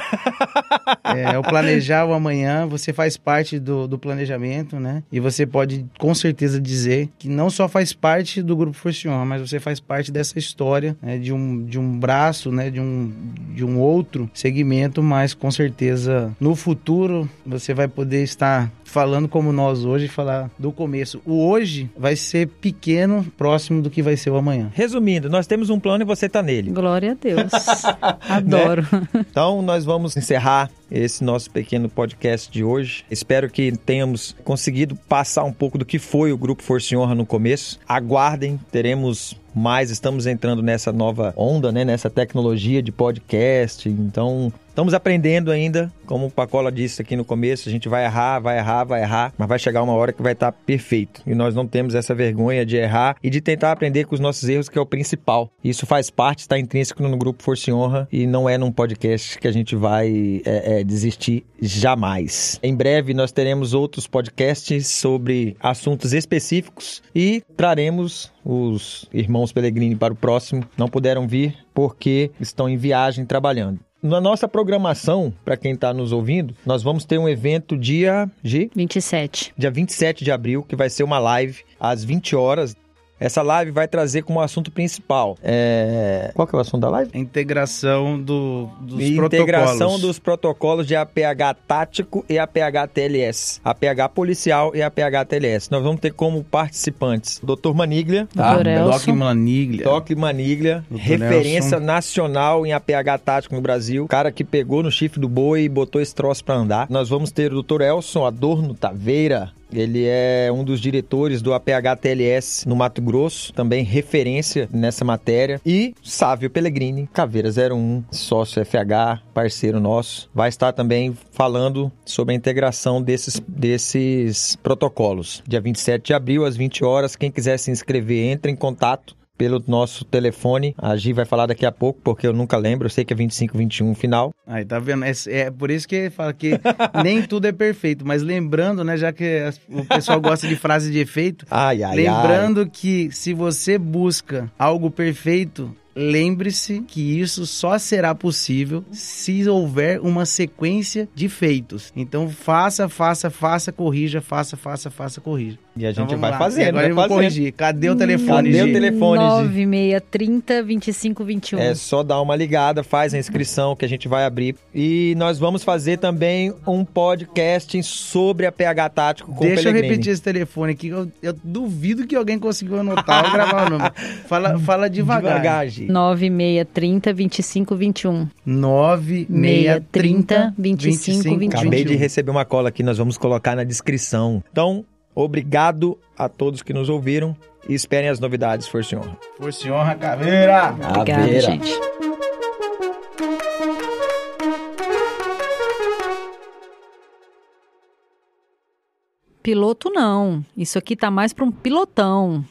é, o planejar o amanhã, você faz parte do, do planejamento, né? E você pode com certeza dizer que não só faz parte do grupo Força e Honra, mas você faz parte dessa história, né? de, um, de um braço, né? De um, de um outro segmento, mas com certeza no futuro você vai poder estar falando como nós hoje, falar do começo. O hoje vai ser pequeno, próximo do que vai ser o amanhã. Resumindo, nós temos um plano e você está nele. Glória a Deus. Adoro. Né? Então, nós vamos encerrar esse nosso pequeno podcast de hoje. Espero que tenhamos conseguido passar um pouco do que foi o Grupo Força e Honra no começo. Aguardem, teremos mais, estamos entrando nessa nova onda, né, nessa tecnologia de podcast. Então, Estamos aprendendo ainda, como o Pacola disse aqui no começo, a gente vai errar, vai errar, vai errar, mas vai chegar uma hora que vai estar tá perfeito. E nós não temos essa vergonha de errar e de tentar aprender com os nossos erros, que é o principal. Isso faz parte, está intrínseco no grupo Força e Honra e não é num podcast que a gente vai é, é, desistir jamais. Em breve nós teremos outros podcasts sobre assuntos específicos e traremos os irmãos Pellegrini para o próximo. Não puderam vir porque estão em viagem trabalhando. Na nossa programação, para quem está nos ouvindo, nós vamos ter um evento dia G? 27. Dia 27 de abril, que vai ser uma live às 20 horas essa live vai trazer como assunto principal. É... Qual que é o assunto da live? Integração do, dos e protocolos. Integração dos protocolos de APH tático e APH TLS. APH policial e APH TLS. Nós vamos ter como participantes Dr. Maniglia. Tá? Doc Maniglia. Doc Maniglia. Dr. referência Nelson. nacional em APH tático no Brasil. Cara que pegou no chifre do boi e botou esse troço pra andar. Nós vamos ter o Dr. Elson Adorno Taveira. Ele é um dos diretores do APH TLS no Mato Grosso, também referência nessa matéria. E Sávio Pellegrini, Caveira 01, sócio FH, parceiro nosso, vai estar também falando sobre a integração desses, desses protocolos. Dia 27 de abril, às 20 horas. Quem quiser se inscrever, entre em contato pelo nosso telefone. A Gi vai falar daqui a pouco, porque eu nunca lembro. Eu sei que é 2521 final. Aí, tá vendo? É, é por isso que fala que nem tudo é perfeito. Mas lembrando, né, já que o pessoal gosta de frase de efeito, ai, ai, lembrando ai. que se você busca algo perfeito, lembre-se que isso só será possível se houver uma sequência de feitos. Então faça, faça, faça, corrija, faça, faça, faça, corrija. E a Então gente vamos vai lá. fazendo, E agora vai eu vou fazendo. corrigir. Cadê o telefone, Cadê o Gi? telefone, Gi? 9630 2521. É só dar uma ligada, faz a inscrição que a gente vai abrir. E nós vamos fazer também um podcast sobre a PH Tático com o Deixa eu Pellegrini. repetir esse telefone aqui, eu, eu duvido que alguém conseguiu anotar ou gravar o número. Fala, fala devagar. Devagar, Gi. 9630 2521. 9630 25, 21. Acabei de receber uma cola aqui, nós vamos colocar na descrição. Então, obrigado a todos que nos ouviram e esperem as novidades, Força e Honra. Força e honra, caveira! Obrigada, Caveira. gente. Piloto não. Isso aqui tá mais para um pilotão.